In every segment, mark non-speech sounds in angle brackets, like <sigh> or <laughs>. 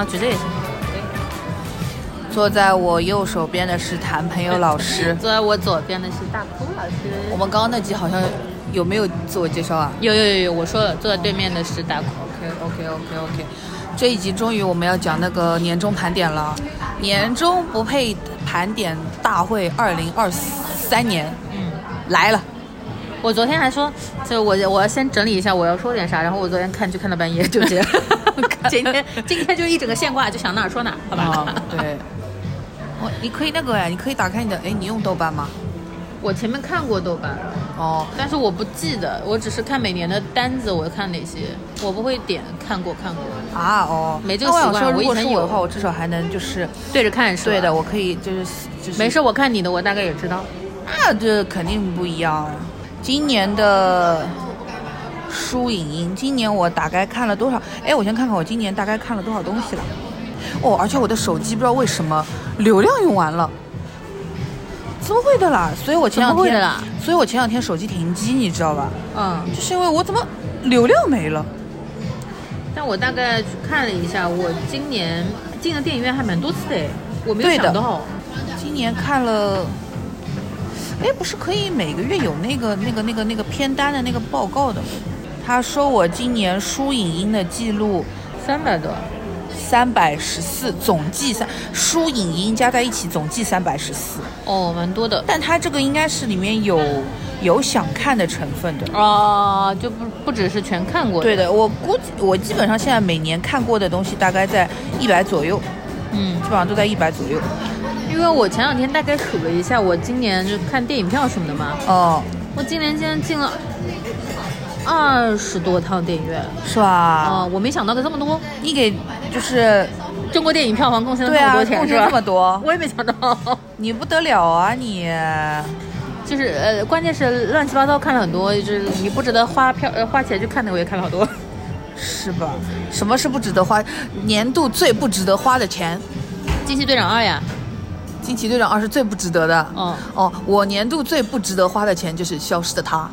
啊，举着也行。坐在我右手边的是谭朋友老师，<laughs> 坐在我左边的是大哭老师。我们刚刚那集好像有没有自我介绍啊？有有有有，我说了，坐在对面的是大哭。OK OK OK OK，这一集终于我们要讲那个年终盘点了，年终不配盘点大会二零二三年嗯，来了。我昨天还说，就我我要先整理一下我要说点啥，然后我昨天看就看到半夜，就这样。<laughs> 今天今天就一整个现挂，就想哪儿说哪儿，好吧？啊，对。我你可以那个呀，你可以打开你的，哎，你用豆瓣吗？我前面看过豆瓣，哦，但是我不记得，我只是看每年的单子，我看哪些，我不会点看过看过，啊哦，没这个习惯我说，如我以前有的话，我至少还能就是对着看是吧？对的，我可以就是就是没事，我看你的，我大概也知道。那这肯定不一样啊。今年的书影音，今年我大概看了多少？哎，我先看看我今年大概看了多少东西了。哦，而且我的手机不知道为什么流量用完了，怎么会的啦？所以我前两天，么会的啦？所以我前两天手机停机，你知道吧？嗯，就是因为我怎么流量没了？但我大概去看了一下，我今年进了电影院还蛮多次的诶，我没有想到。今年看了，哎，不是可以每个月有那个那个那个那个片单的那个报告的吗？他说我今年书影音的记录三百多，三百十四，总计三书影音加在一起总计三百十四，哦，蛮多的。但他这个应该是里面有有想看的成分的。哦，就不不只是全看过。对，的，我估计我基本上现在每年看过的东西大概在一百左右，嗯基，本上都在一百左右。因为我前两天大概数了一下，我今年就看电影票什么的嘛，哦，我今年竟然进了二十多趟电影院。是吧？啊、我没想到的这么多。你给就是中国电影票房贡献了这么多钱？贡献这么多，我也没想到。<laughs> 你不得了啊你！就是呃，关键是乱七八糟看了很多，就是你不值得花票呃花钱去看的，我也看了好多。是吧？什么是不值得花？年度最不值得花的钱，惊奇队长二呀，《惊奇队长二》是最不值得的。嗯，哦，我年度最不值得花的钱就是《消失的她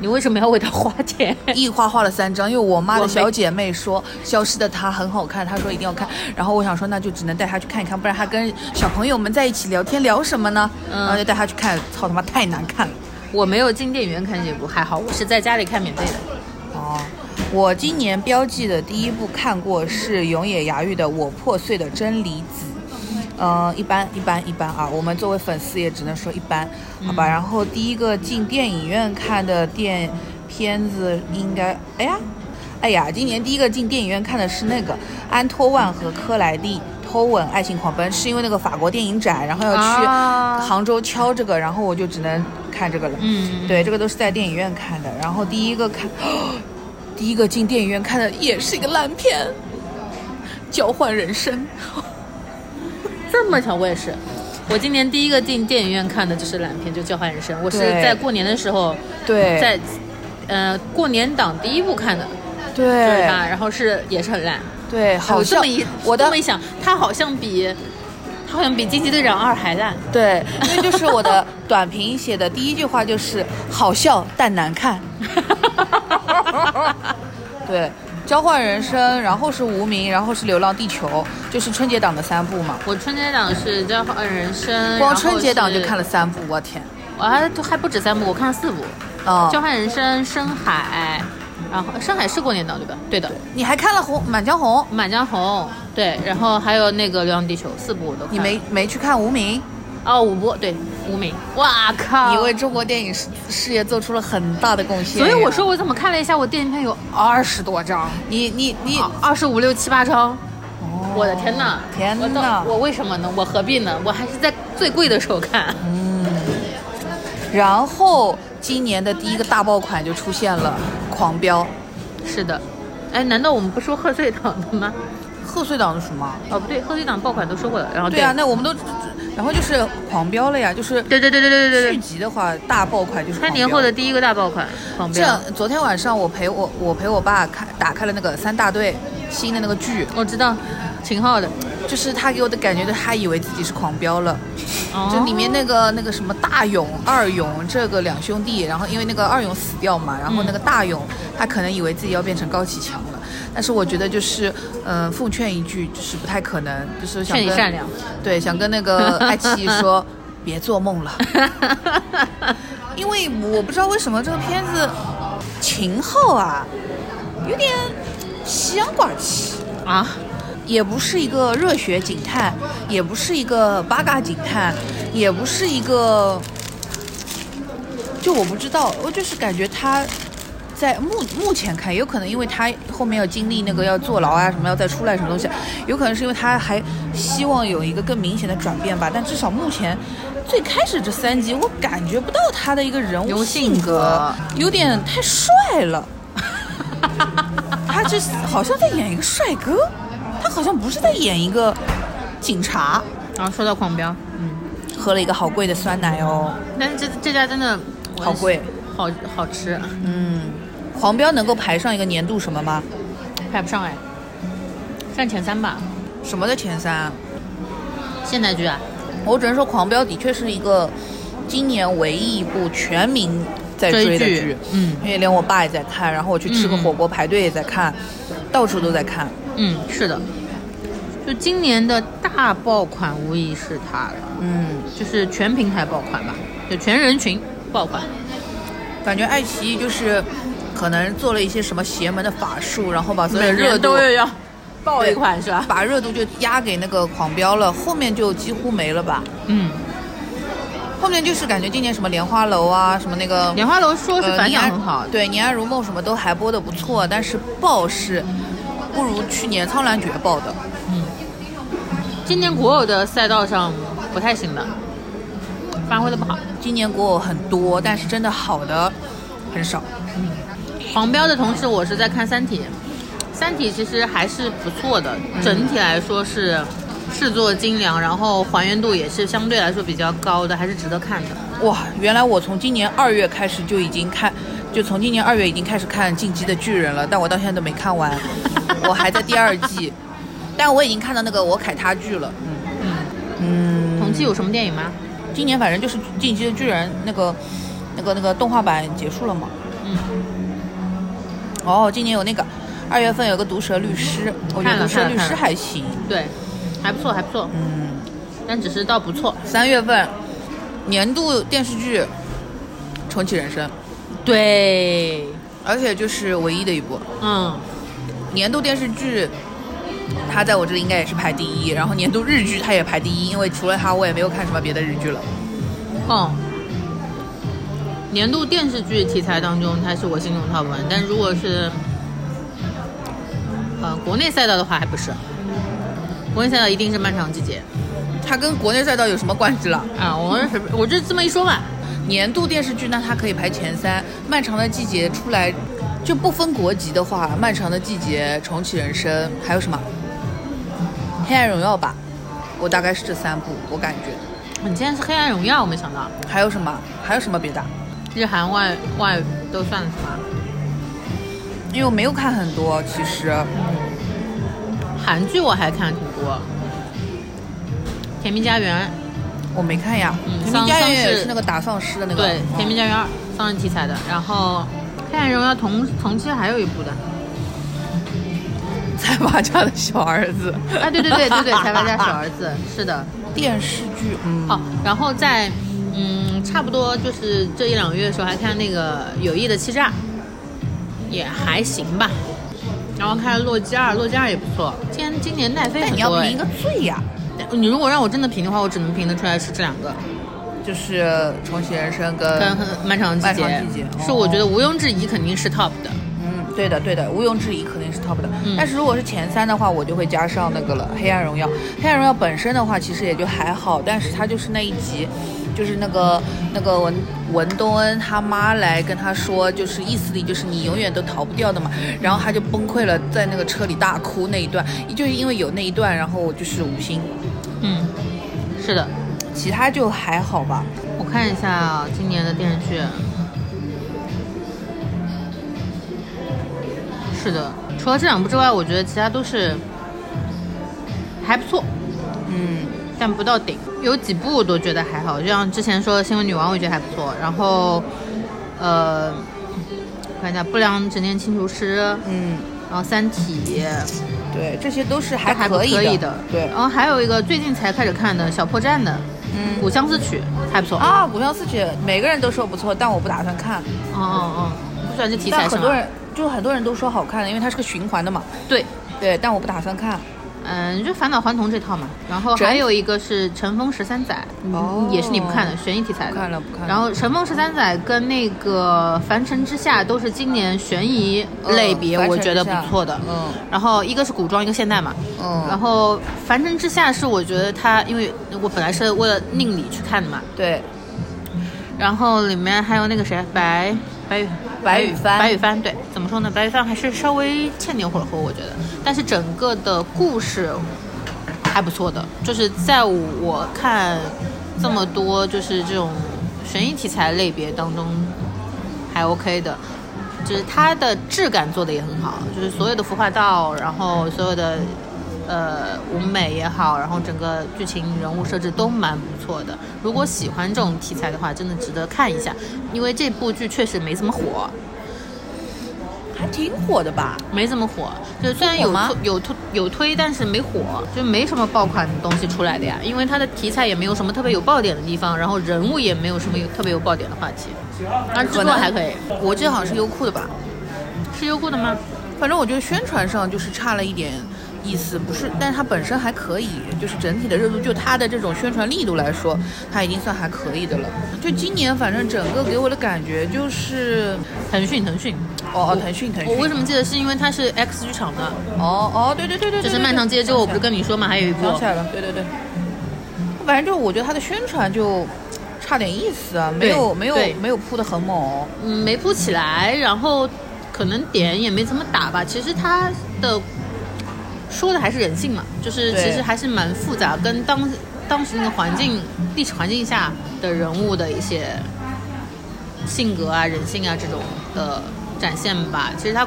你为什么要为他花钱？<laughs>》，一花花了三张，因为我妈的小姐妹说《消失的她》很好看，她说一定要看，然后我想说那就只能带她去看一看，不然她跟小朋友们在一起聊天聊什么呢？嗯然后就带她去看，操他妈太难看了。我没有进电影院看这部，还好，我是在家里看免费的。哦，我今年标记的第一部看过是永野芽郁的《我破碎的真理子》，嗯、一般一般一般啊，我们作为粉丝也只能说一般，好吧。然后第一个进电影院看的电片子应该，哎呀，哎呀，今年第一个进电影院看的是那个安托万和科莱蒂。偷吻爱情狂奔是因为那个法国电影展，然后要去啊杭州敲这个，然后我就只能看这个了。嗯，对，这个都是在电影院看的。然后第一个看，第一个进电影院看的也是一个烂片，《交换人生》。这么巧，我也是。我今年第一个进电影院看的就是烂片，就《交换人生》。我是在过年的时候，对，在呃过年档第一部看的，就是对它，然后是也是很烂。对，好这么一我这么一想，它好像比它好像比《惊奇队长二》还烂。对，因为就是我的 <laughs> 短评写的第一句话就是好笑但难看。<laughs> 对，交换人生，然后是无名，然后是流浪地球，就是春节档的三部嘛。我春节档是《交换人生》，光春节档就看了，三部，我天！我还还不止三部，我看了四部，哦交换人生》《深海》，然后《深海》是过年档对吧？对的，你还看了红《满江红》？《满江红》对，然后还有那个《流浪地球》四部我都。你没没去看无名？哦，五部对，无名。哇靠！你为中国电影事事业做出了很大的贡献。所以我说，我怎么看了一下，我电影票有二十多张，你你你，二十五六七八张。我的天呐！天我到呐我为什么呢？我何必呢？我还是在最贵的时候看。嗯然后今年的第一个大爆款就出现了，《狂飙》。是的，哎，难道我们不说贺岁档的吗？贺岁档的什么？哦，不对，贺岁档爆款都说过了。然后对啊，那我们都，然后就是狂飙了呀，就是对对对对对对对续，集的话，大爆款就是三年后的第一个大爆款，狂这飙。昨天晚上我陪我我陪我爸看打开了那个三大队新的那个剧，我知道，秦昊的，就是他给我的感觉，他以为自己是狂飙了。哦就里面那个那个什么大勇、二勇这个两兄弟，然后因为那个二勇死掉嘛，然后那个大勇他可能以为自己要变成高启强了，但是我觉得就是，嗯、奉劝一句，就是不太可能，就是想跟善良。对，想跟那个 <laughs> 爱奇艺说，别做梦了，<laughs> 因为我不知道为什么这个片子秦昊啊，有点西洋寡气。啊，也不是一个热血警探，也不是一个八嘎警探，也不是一个，就我不知道，我就是感觉他在目目前看，有可能因为他后面要经历那个要坐牢啊什么，要再出来什么东西，有可能是因为他还希望有一个更明显的转变吧。但至少目前最开始这三集，我感觉不到他的一个人物性性格。有点太帅了。他这好像在演一个帅哥，他好像不是在演一个警察。然后说到狂飙，嗯。喝了一个好贵的酸奶哦，但是这这家真的好贵，好好吃，嗯，狂飙能够排上一个年度什么吗？排不上哎，占前三吧。什么的前三啊？现代剧啊，我只能说，狂飙的确是一个今年唯一一部全民在追的剧剧，嗯因为连我爸也在看，然后我去吃个火锅排队也在看，到处都在看。嗯，是的，就今年的大爆款无疑是它了，嗯，就是全平台爆款吧，就全人群爆款。感觉爱奇艺就是可能做了一些什么邪门的法术，然后把所有的热度要爆一款是吧？把热度就压给那个狂飙了，后面就几乎没了吧。嗯，后面就是感觉今年什么莲花楼啊，什么那个莲花楼说是反响呃很好，对《年安如梦》什么都还播的不错，但是爆是不如去年《苍兰诀》爆的。嗯今年国偶的赛道上不太行的，发挥的不好。今年国偶很多，但是真的好的很少。黄标的同时，我是在看《三体》，《三体》其实还是不错的，整体来说是制作精良，然后还原度也是相对来说比较高的，还是值得看的。哇，原来我从今年二月开始就已经看，就从今年二月已经开始看《进击的巨人》了，但我到现在都没看完，<laughs> 我还在第二季，但我已经看到那个我凯他剧了。嗯嗯，同期有什么电影吗？今年反正就是《进击的巨人》那个那个那个动画版结束了嘛。嗯，哦，今年有那个二月份有个《毒舌律师》，我觉得《毒舌律师还行。对，还不错，还不错，嗯，但只是倒不错。三月份年度电视剧《重启人生》，对，而且就是唯一的一部嗯，年度电视剧。它在我这里应该也是排第一，然后年度日剧它也排第一，因为除了它我也没有看什么别的日剧了。哦。年度电视剧题材当中，它是我心中 top one，但如果是呃国内赛道的话，还不是。国内赛道一定是《漫长季节它跟国内赛道有什么关系了？》啊！我是我就这么一说嘛。年度电视剧那它可以排前三，《漫长的季节》出来就不分国籍的话，《漫长的季节》、《重启人生》还有什么？《黑暗荣耀》吧，我大概是这三部，我感觉。你竟然是《黑暗荣耀》，我没想到。还有什么？还有什么别的？日韩外外都算什么？因为我没有看很多，其实韩剧我还看挺多，《甜蜜家园》我没看呀。嗯甜蜜家园也是那个打丧尸的那个。对，《甜蜜嗯家园二》丧尸题材的，然后《黑暗荣耀》同同期还有一部的，<laughs> 财阀家的小儿子。啊，对对对对对，财阀家小儿子，是的，<laughs> 电视剧，嗯，哦，然后在嗯，差不多就是这一两个月的时候，还看那个《友谊的欺诈》，也还行吧。然后看《洛基二》，《洛基二》也不错。今年今年奈飞但很多哎你要评一个最呀，你如果让我真的评的话，我只能评得出来是这两个，就是《重启人生》跟跟《漫长的季节漫长季节》是我觉得毋庸置疑肯定是 top 的。嗯，对的，对的，毋庸置疑肯定是 top 的。嗯但是如果是前三的话，我就会加上那个了，《黑暗荣耀》。《黑暗荣耀》本身的话，其实也就还好，但是它就是那一集，就是那个那个文文东恩他妈来跟他说，就是意思里就是你永远都逃不掉的嘛。然后他就崩溃了，在那个车里大哭那一段，就是因为有那一段，然后我就是五星，嗯，是的。其他就还好吧。我看一下啊今年的电视剧。是的，除了这两部之外，我觉得其他都是还不错。嗯，但不到顶。有几部我都觉得还好，就像之前说的《新闻女王》，我觉得还不错。然后，呃，看一下《不良执念清除师》，嗯，然后《三体》对，这些都是还还可以的。对然后还有一个最近才开始看的《小破站》的《嗯古相思曲》，还不错。啊，《古相思曲》每个人都说不错，但我不打算看。哦哦哦，不喜欢这题材是吗？但很多人就很多人都说好看的，因为它是个循环的嘛。对，对，但我不打算看。嗯，就返老还童这套嘛。然后还有一个是《乘风十三载》，哦也是你不看的，悬疑题材的。不看了不看了然后《乘风十三载》跟那个《凡尘之下》都是今年悬疑类别，嗯我觉得不错的。嗯然后一个是古装，一个现代嘛。嗯然后《凡尘之下》是我觉得它，因为我本来是为了宁理去看的嘛。对，然后里面还有那个谁，白白宇白羽帆白羽帆对，怎么说呢？白羽帆还是稍微欠点火候，我觉得。但是整个的故事还不错的，就是在我看这么多就是这种悬疑题材类别当中还 OK 的，就是它的质感做的也很好，就是所有的服化道，然后所有的呃舞美也好，然后整个剧情人物设置都蛮不错的。如果喜欢这种题材的话，真的值得看一下，因为这部剧确实没怎么火，还挺火的吧？没怎么火。就虽然有有推有推，但是没火，就没什么爆款的东西出来的呀。因为它的题材也没有什么特别有爆点的地方，然后人物也没有什么有特别有爆点的话题，那制可能作还可以。我记得好像是优酷的吧？是优酷的吗？反正我觉得宣传上就是差了一点意思，不是，但是它本身还可以，就是整体的热度，就它的这种宣传力度来说，它已经算还可以的了。就今年反正整个给我的感觉就是，腾讯，腾讯。哦哦，腾讯腾讯，我为什么记得是因为它是 X 剧场的，哦哦，对对对对，对就是《漫长街》之后，我不是跟你说嘛，还有一部想起来了，对对对。反正就我觉得它的宣传就差点意思啊，没有没有没有铺的很猛。嗯没铺起来，然后可能点也没怎么打吧。其实它的说的还是人性嘛，就是其实还是蛮复杂，跟当当时那个环境、历史环境下的人物的一些性格啊、人性啊这种的展现吧。其实它，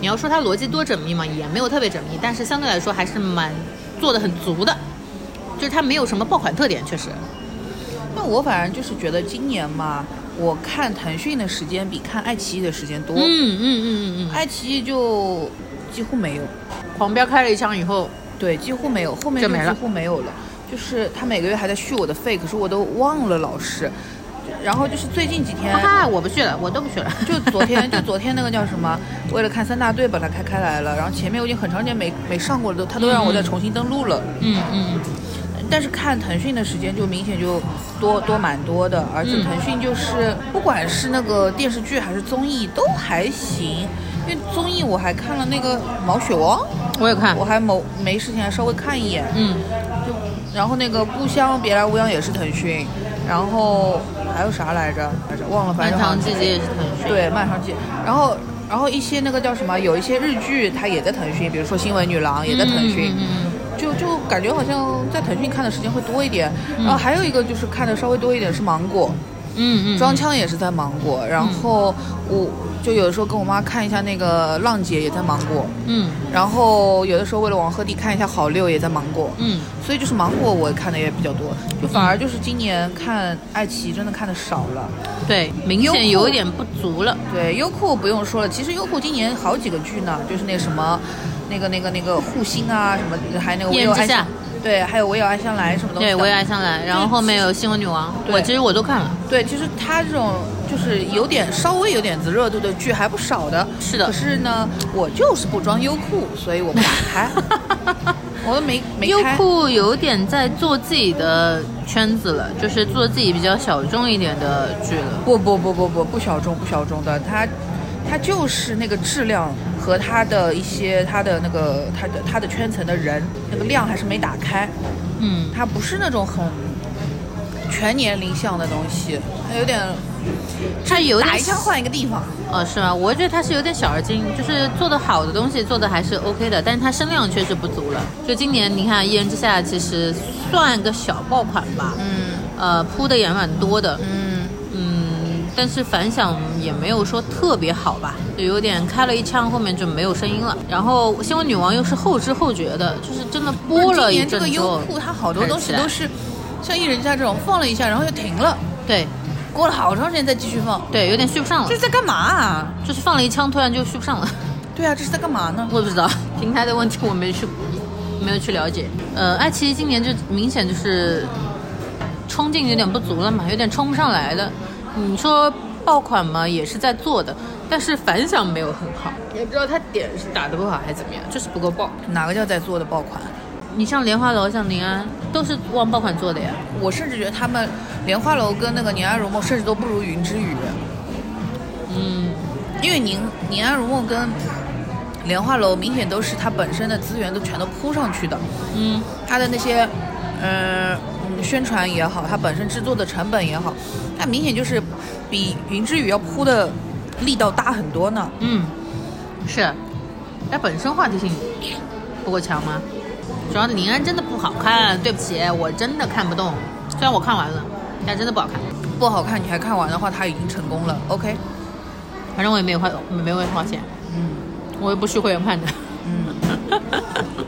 你要说它逻辑多缜密嘛，也没有特别缜密，但是相对来说还是蛮做的很足的。就是它没有什么爆款特点，确实。那我反正就是觉得今年嘛，我看腾讯的时间比看爱奇艺的时间多。嗯嗯嗯嗯嗯，爱奇艺就几乎没有，狂飙开了一枪以后，对，几乎没有，后面就就没了几乎没有了。就是他每个月还在续我的费，可是我都忘了老师。然后就是最近几天，哈哈，我不去了，我都不去了。<laughs> 就昨天，就昨天那个叫什么？为了看三大队把它开开来了，然后前面我已经很长时间没没上过了，都他都让我再重新登录了。嗯嗯，但是看腾讯的时间就明显就多多蛮多的，而且嗯腾讯就是不管是那个电视剧还是综艺都还行，因为综艺我还看了那个毛血旺，我也看。我。还某没事情还稍微看一眼，嗯，就然后那个故乡别来无恙也是腾讯，然后还有啥来着？来着忘了，反正好像长季节也是腾讯。，对漫长季，然后然后一些那个叫什么，有一些日剧它也在腾讯，比如说《新闻女郎》也在腾讯。嗯嗯就就感觉好像在腾讯看的时间会多一点，然后还有一个就是看的稍微多一点是芒果，嗯嗯，装腔也是在芒果，然后我就有的时候跟我妈看一下那个浪姐也在芒果，嗯。然后有的时候为了王鹤棣看一下好六也在芒果，嗯，所以就是芒果我看的也比较多，就反而就是今年看爱奇艺真的看的少了。对，明显有一点不足了。对，优酷不用说了，其实优酷今年好几个剧呢，就是那什么，那个那个那个护心啊，什么还有那个爱香，对，还有我有爱香来什么东西对，我有爱香来，然后后面有新闻女王，对我其实我都看了。对，其实他这种就是有点稍微有点子热度的剧还不少的。是的可是呢，我就是不装优酷，所以我不打开，<laughs> 我都没没优。酷有点在做自己的圈子了，就是做自己比较小众一点的剧了。不不不不不不小众不小众的，它它就是那个质量和他的一些他的那个他的他的圈层的人那个量还是没打开。嗯，他不是那种很全年龄向的东西，他有点他有点打一枪换一个地方。哦，是吗？我觉得他是有点小而精，就是做的好的东西做的还是 OK 的，但是它声量确实不足了。就今年你看《一人之下》其实算个小爆款吧，嗯呃，铺的也蛮多的，嗯，嗯，但是反响也没有说特别好吧，就有点开了一枪，后面就没有声音了。然后《新闻女王》又是后知后觉的，就是真的播了一今年这个优酷它好多东西都是像艺人家这种放了一下，然后就停了，对过了好长时间再继续放，对，有点续不上了这，是在干嘛啊？就是放了一枪，突然就续不上了。对啊，这是在干嘛呢？我也不知道平台的问题，我没去没有去了解。呃，爱奇艺今年就明显就是冲劲有点不足了嘛，有点冲不上来的。你说爆款嘛，也是在做的，但是反响没有很好，也不知道他点是打的不好还是怎么样，就是不够爆。哪个叫在做的爆款？你像莲花楼、像宁安，都是往爆款做的呀。我甚至觉得他们莲花楼跟那个宁安如梦甚至都不如云之羽，嗯，因为宁宁安如梦跟莲花楼明显都是它本身的资源都全都铺上去的，嗯，它的那些，呃，嗯，宣传也好，它本身制作的成本也好，它明显就是比云之羽要铺的力道大很多呢。嗯，是，它本身话题性不够强吗？主要林安真的不好看，对不起，我真的看不动。虽然我看完了，但真的不好看。不好看，你还看完的话，它已经成功了。OK，反正我也没有花，没有花钱，嗯我又不是会员看的。嗯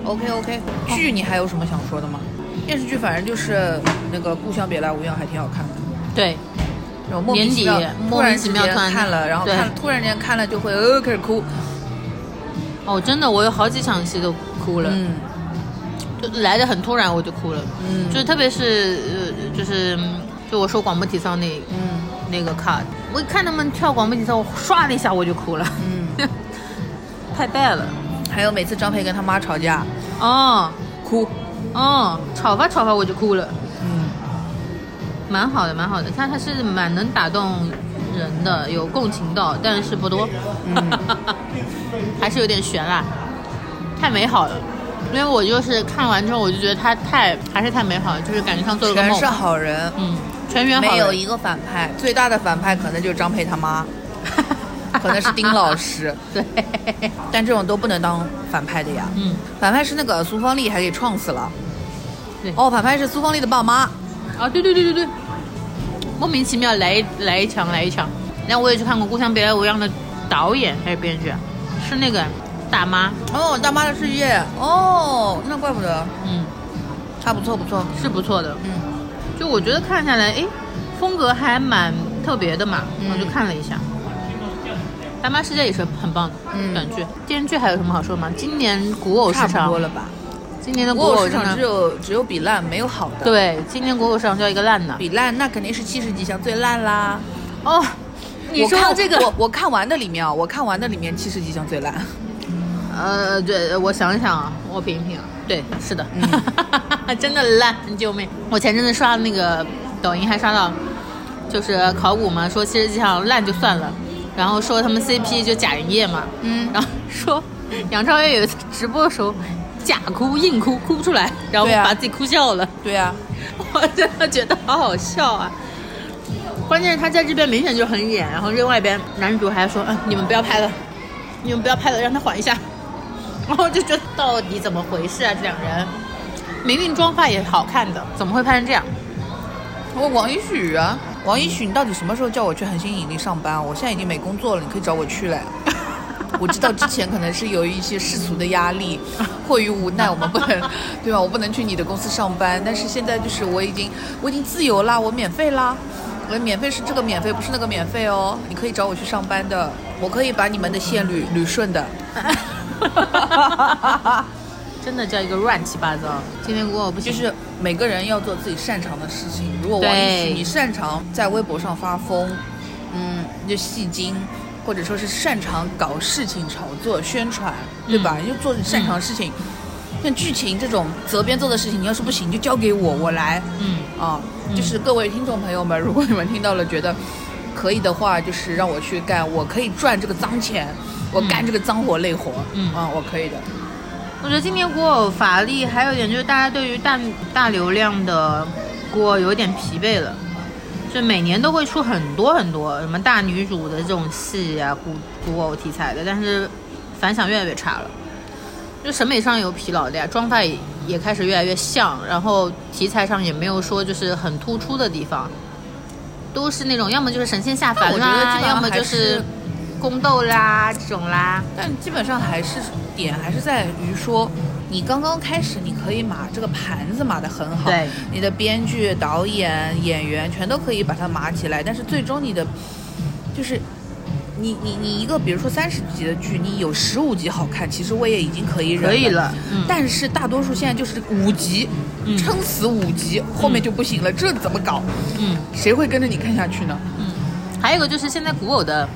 ，OK OK。剧 <laughs> 你还有什么想说的吗？电视剧反正就是那个《故乡别来无恙》还挺好看的。对，然后莫名其妙年底，突莫名然之间其妙看了，然后对看突然间看了就会呃开始哭。哦，真的，我有好几场戏都哭了，嗯就来的很突然，我就哭了。嗯就是特别是呃，就是嗯就我说广播体操那嗯那个卡，我一看他们跳广播体操，我唰的一下我就哭了，嗯，<laughs> 太带了。还有每次张培跟他妈吵架，哦哭。哦，吵吧吵吧我就哭了，嗯蛮好的蛮好的，他他是蛮能打动人的，有共情到，但是不多，嗯 <laughs> 还是有点悬啦，太美好了。因为我就是看完之后，我就觉得他太还是太美好了，就是感觉像做了个梦全是。好人，嗯，全员好人没有一个反派。最大的反派可能就是张佩他妈，<laughs> 可能是丁老师，对，但这种都不能当反派的呀。嗯，反派是那个苏芳丽，还给撞死了。对哦，反派是苏芳丽的爸妈。啊，对对对对对，莫名其妙来来一枪来一枪。然后我也去看过《故乡别来无恙》的导演还是编剧啊，是那个大妈，哦，大妈的世界。哦，那怪不得，嗯，他不错不错。是不错的。嗯就我觉得看下来，哎，风格还蛮特别的嘛，嗯我就看了一下。大妈世界也是很棒的嗯短剧，电视剧还有什么好说吗？今年古偶市差不场多了吧？今年的古国偶偶，市场只有只有比烂没有好的。，对，今年古偶市场叫一个烂的。比烂那肯定是七十几项最烂啦。哦，你我看说这个，我我看完的里面啊，我看完的里面七十几项最烂。呃，对，我想想啊，我品一品啊，对，是的，嗯 <laughs> 真的烂，救命！我前阵子刷那个抖音，还刷到，就是考古嘛，说七十几场烂就算了，然后说他们 CP 就假营业嘛，嗯然后说杨超越有一次直播的时候假哭硬哭，哭不出来，然后把自己哭笑了，对啊、<laughs> 我真的觉得好好笑啊！关键是他在这边明显就很演，然后另外一边男主还说：“嗯，你们不要拍了，你们不要拍了，让他缓一下。<laughs> ”然后就觉得到底怎么回事啊？这两人明明妆发也好看的，怎么会拍成这样？我王一许啊，王一许，你到底什么时候叫我去恒星引力上班？我现在已经没工作了，你可以找我去嘞。<laughs> 我知道之前可能是有一些世俗的压力，<laughs> 迫于无奈，我们不能，对吧？我不能去你的公司上班，但是现在就是我已经我已经自由啦，我免费啦。我免费是这个免费，不是那个免费哦。你可以找我去上班的，我可以把你们的线捋捋顺的。<laughs> 真的叫一个乱七八糟。今天过我不就是每个人要做自己擅长的事情。如果王一你擅长在微博上发疯，嗯，就戏精，或者说是擅长搞事情、炒作、宣传，对吧？你就做你擅长的事情。像剧情这种责编做的事情，你要是不行，就交给我，我来。嗯，啊，就是各位听众朋友们，<laughs> 如果你们听到了觉得可以的话，就是让我去干，我可以赚这个脏钱，我干这个脏活累活，嗯啊，我可以的。我觉得今年古偶乏力，还有一点就是大家对于大大流量的古偶有点疲惫了，就每年都会出很多很多什么大女主的这种戏啊，古古偶题材的，但是反响越来越差了，就审美上有疲劳的呀，妆发也也开始越来越像，然后题材上也没有说就是很突出的地方，都是那种要么就是神仙下凡但我觉得啦，基本上要么就是宫斗啦这种啦。但基本上还是点还是在于说，你刚刚开始你可以码这个盘子码得很好，对，你的编剧、导演、演员全都可以把它码起来，但是最终你的就是。你你你一个，比如说三十集的剧，你有十五集好看，其实我也已经可以忍可以了嗯但是大多数现在就是五集，嗯撑死五集，后面就不行了，这怎么搞？嗯谁会跟着你看下去呢？嗯，还有一个就是现在古偶的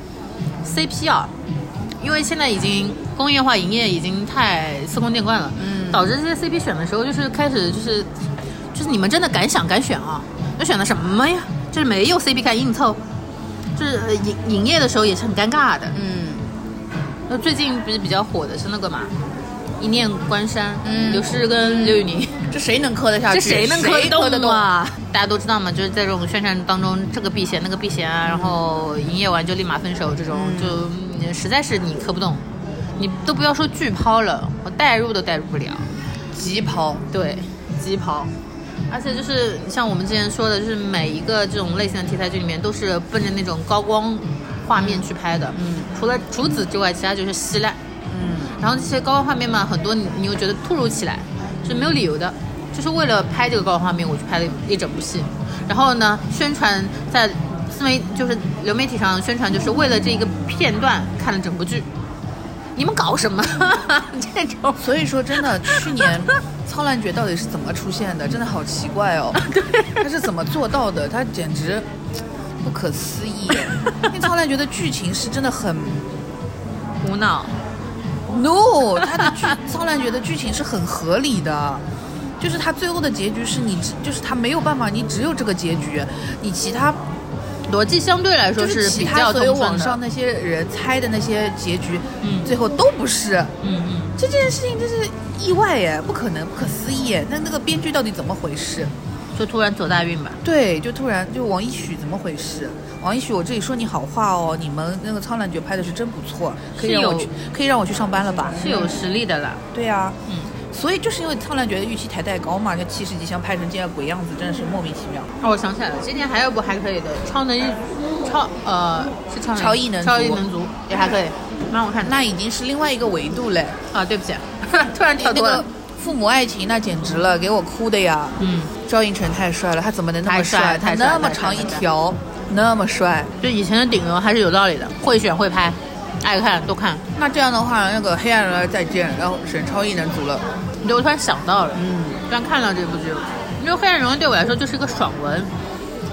CP 啊，因为现在已经工业化营业已经太司空见惯了，嗯导致这些 CP 选的时候就是开始就是就是你们真的敢想敢选啊？那选的什么呀？就是没有 CP 感硬凑，就是呃营营业的时候也是很尴尬的。嗯，那最近不是比较火的是那个嘛，一念关山，嗯刘诗跟刘宇宁。这谁能磕得下去？这谁能磕磕得动？啊？大家都知道嘛，就是在这种宣传当中，这个避嫌那个避嫌啊，然后营业完就立马分手，这种嗯就嗯实在是你磕不动，你都不要说巨抛了，我代入都代入不了。急抛。对，急抛。而且就是像我们之前说的，就是每一个这种类型的题材剧里面，都是奔着那种高光画面去拍的。嗯除了除此之外，其他就是稀烂。嗯然后这些高光画面嘛，很多你你又觉得突如其来，是没有理由的，就是为了拍这个高光画面，我去拍了一整部戏。然后呢，宣传在自媒就是流媒体上宣传，就是为了这一个片段看了整部剧。你们搞什么？<laughs> 这种所以说，真的，去年苍兰诀到底是怎么出现的？真的好奇怪哦。对，他是怎么做到的？他简直不可思议耶。因为苍兰诀的剧情是真的很无脑。no，他的剧苍兰诀的剧情是很合理的。就是他最后的结局是你，就是他没有办法，你只有这个结局，你其他逻辑相对来说就是其比较他所有。网上那些人猜的那些结局，嗯最后都不是。嗯嗯，这件事情就是意外耶，不可能，不可思议耶。那那个编剧到底怎么回事？就突然走大运吧。对，就突然就王一许怎么回事？王一许，我这里说你好话哦，你们那个《苍兰诀》拍的是真不错，可以让我去，可以让我去上班了吧？是有实力的了。对呀、嗯，所以就是因为《苍兰诀》的预期抬太高嘛，就七十集像拍成这样鬼样子，真的是莫名其妙。哦，我想起来了，今年还有部还可以的《超能一超呃是超超异能超异能族也还可以，蛮好看的。那已经是另外一个维度嘞。啊，对不起，<laughs> 突然你那个跳多了。父母爱情那简直了，给我哭的呀！嗯，赵寅成太帅了，他怎么能那么太帅了他太帅了那么长一条，那么帅。就以前的顶流还是有道理的，会选会拍，爱看都看。那这样的话，那个黑暗荣耀再见，然后沈超一能族了。对，我突然想到了，嗯，突然看到这部剧，因为《黑暗荣耀》对我来说就是一个爽文，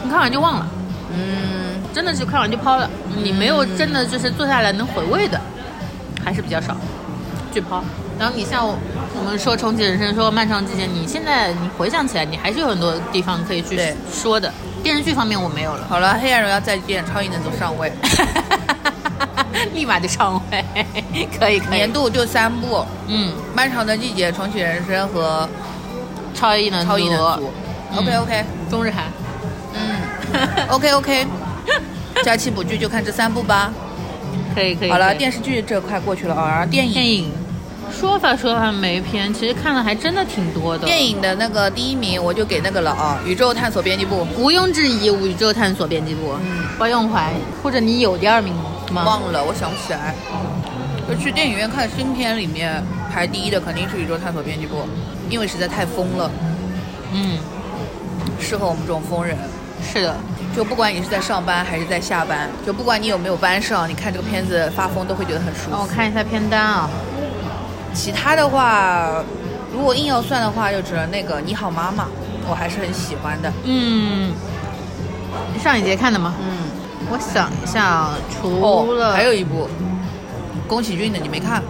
你看完就忘了，嗯，真的是看完就抛了，你没有真的就是坐下来能回味的，还是比较少，巨抛。然后你像我我们说重启人生，说漫长季节，你现在你回想起来，你还是有很多地方可以去说的。电视剧方面我没有了，好了，黑暗荣耀再见，超异能走上位。<laughs> 立马就上位，<laughs> 可以可以。年度就三部：嗯，漫长的季节、重启人生和超异能超异能族。嗯。OK OK，中日韩，嗯，<laughs> OK OK，假期补剧就看这三部吧。可以可以。好了，电视剧这块过去了啊，然后电影。电影说法说法没偏，其实看了还真的挺多的。电影的那个第一名我就给那个了啊，宇宙探索编辑部。毋庸置疑，宇宙探索编辑部，嗯，包永怀，或者你有第二名吗？忘了，我想不起来。就去电影院看新片里面排第一的肯定是宇宙探索编辑部，因为实在太疯了，嗯，适合我们这种疯人。是的，就不管你是在上班还是在下班，就不管你有没有班上，你看这个片子发疯都会觉得很舒让我。看一下片单啊。其他的话，如果硬要算的话，就只能那个《你好妈妈》，我还是很喜欢的。嗯，上一节看的吗？嗯，我想一下啊，除哦，了、还有一部宫崎骏的，你没看？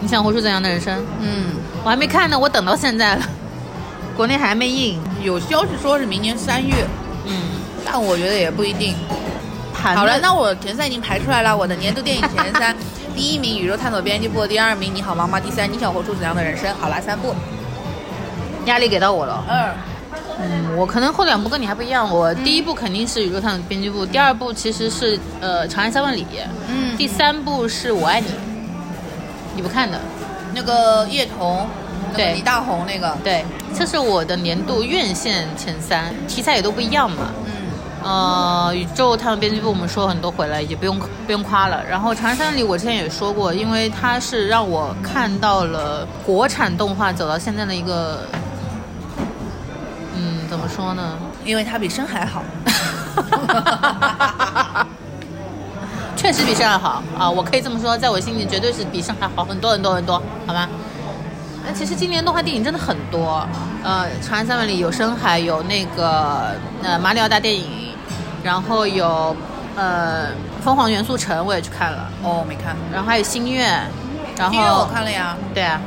你想活出怎样的人生？嗯，我还没看呢，我等到现在了，国内还没印。有消息说是明年三月，嗯，但我觉得也不一定。盘好了，那我前三已经排出来了，我的年度电影前三，第一名《宇宙探索编辑部》，第二名《你好妈妈》，第三《你想活出怎样的人生》。好啦，三部。压力给到我了。二。嗯，我可能后两部跟你还不一样，我第一部肯定是宇宙探索编辑部，第二部其实是呃长安三万里，嗯第三部是我爱你，你不看的。那个叶童，对李大红那个，对，这是我的年度院线前三，题材也都不一样嘛。嗯，呃，宇宙他们编辑部我们说很多回来，也不用不用夸了。然后《长安三万里》我之前也说过，因为它是让我看到了国产动画走到现在的一个，嗯，怎么说呢？因为它比深海好。<laughs> 确实比上海好啊，我可以这么说，在我心里绝对是比上海好很多很多很多，好吗？那其实今年动画电影真的很多，呃，《长安三万里》有深海，有那个呃马里奥大电影，然后有呃《疯狂元素城》，我也去看了，哦，没看。然后还有《星愿》，然因为我后看了呀，对啊，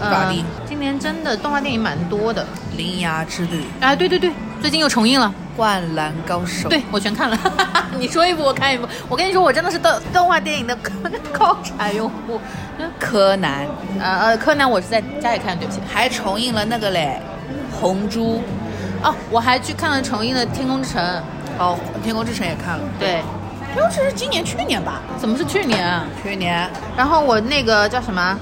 法力呃今年真的动画电影蛮多的，《铃芽之旅》啊，对对对，最近又重映了。《灌篮高手》对，我全看了。<laughs> 你说一部我看一部。我跟你说，我真的是动动画电影的高产用户。柯南，呃呃，柯南我是在家里看的，对不起。还重映了那个嘞，《红猪》。哦，我还去看了重映的《天空之城》。哦，《天空之城》也看了，对，《天空之城》是今年、去年吧？怎么是去年啊？去年。然后我那个叫什么？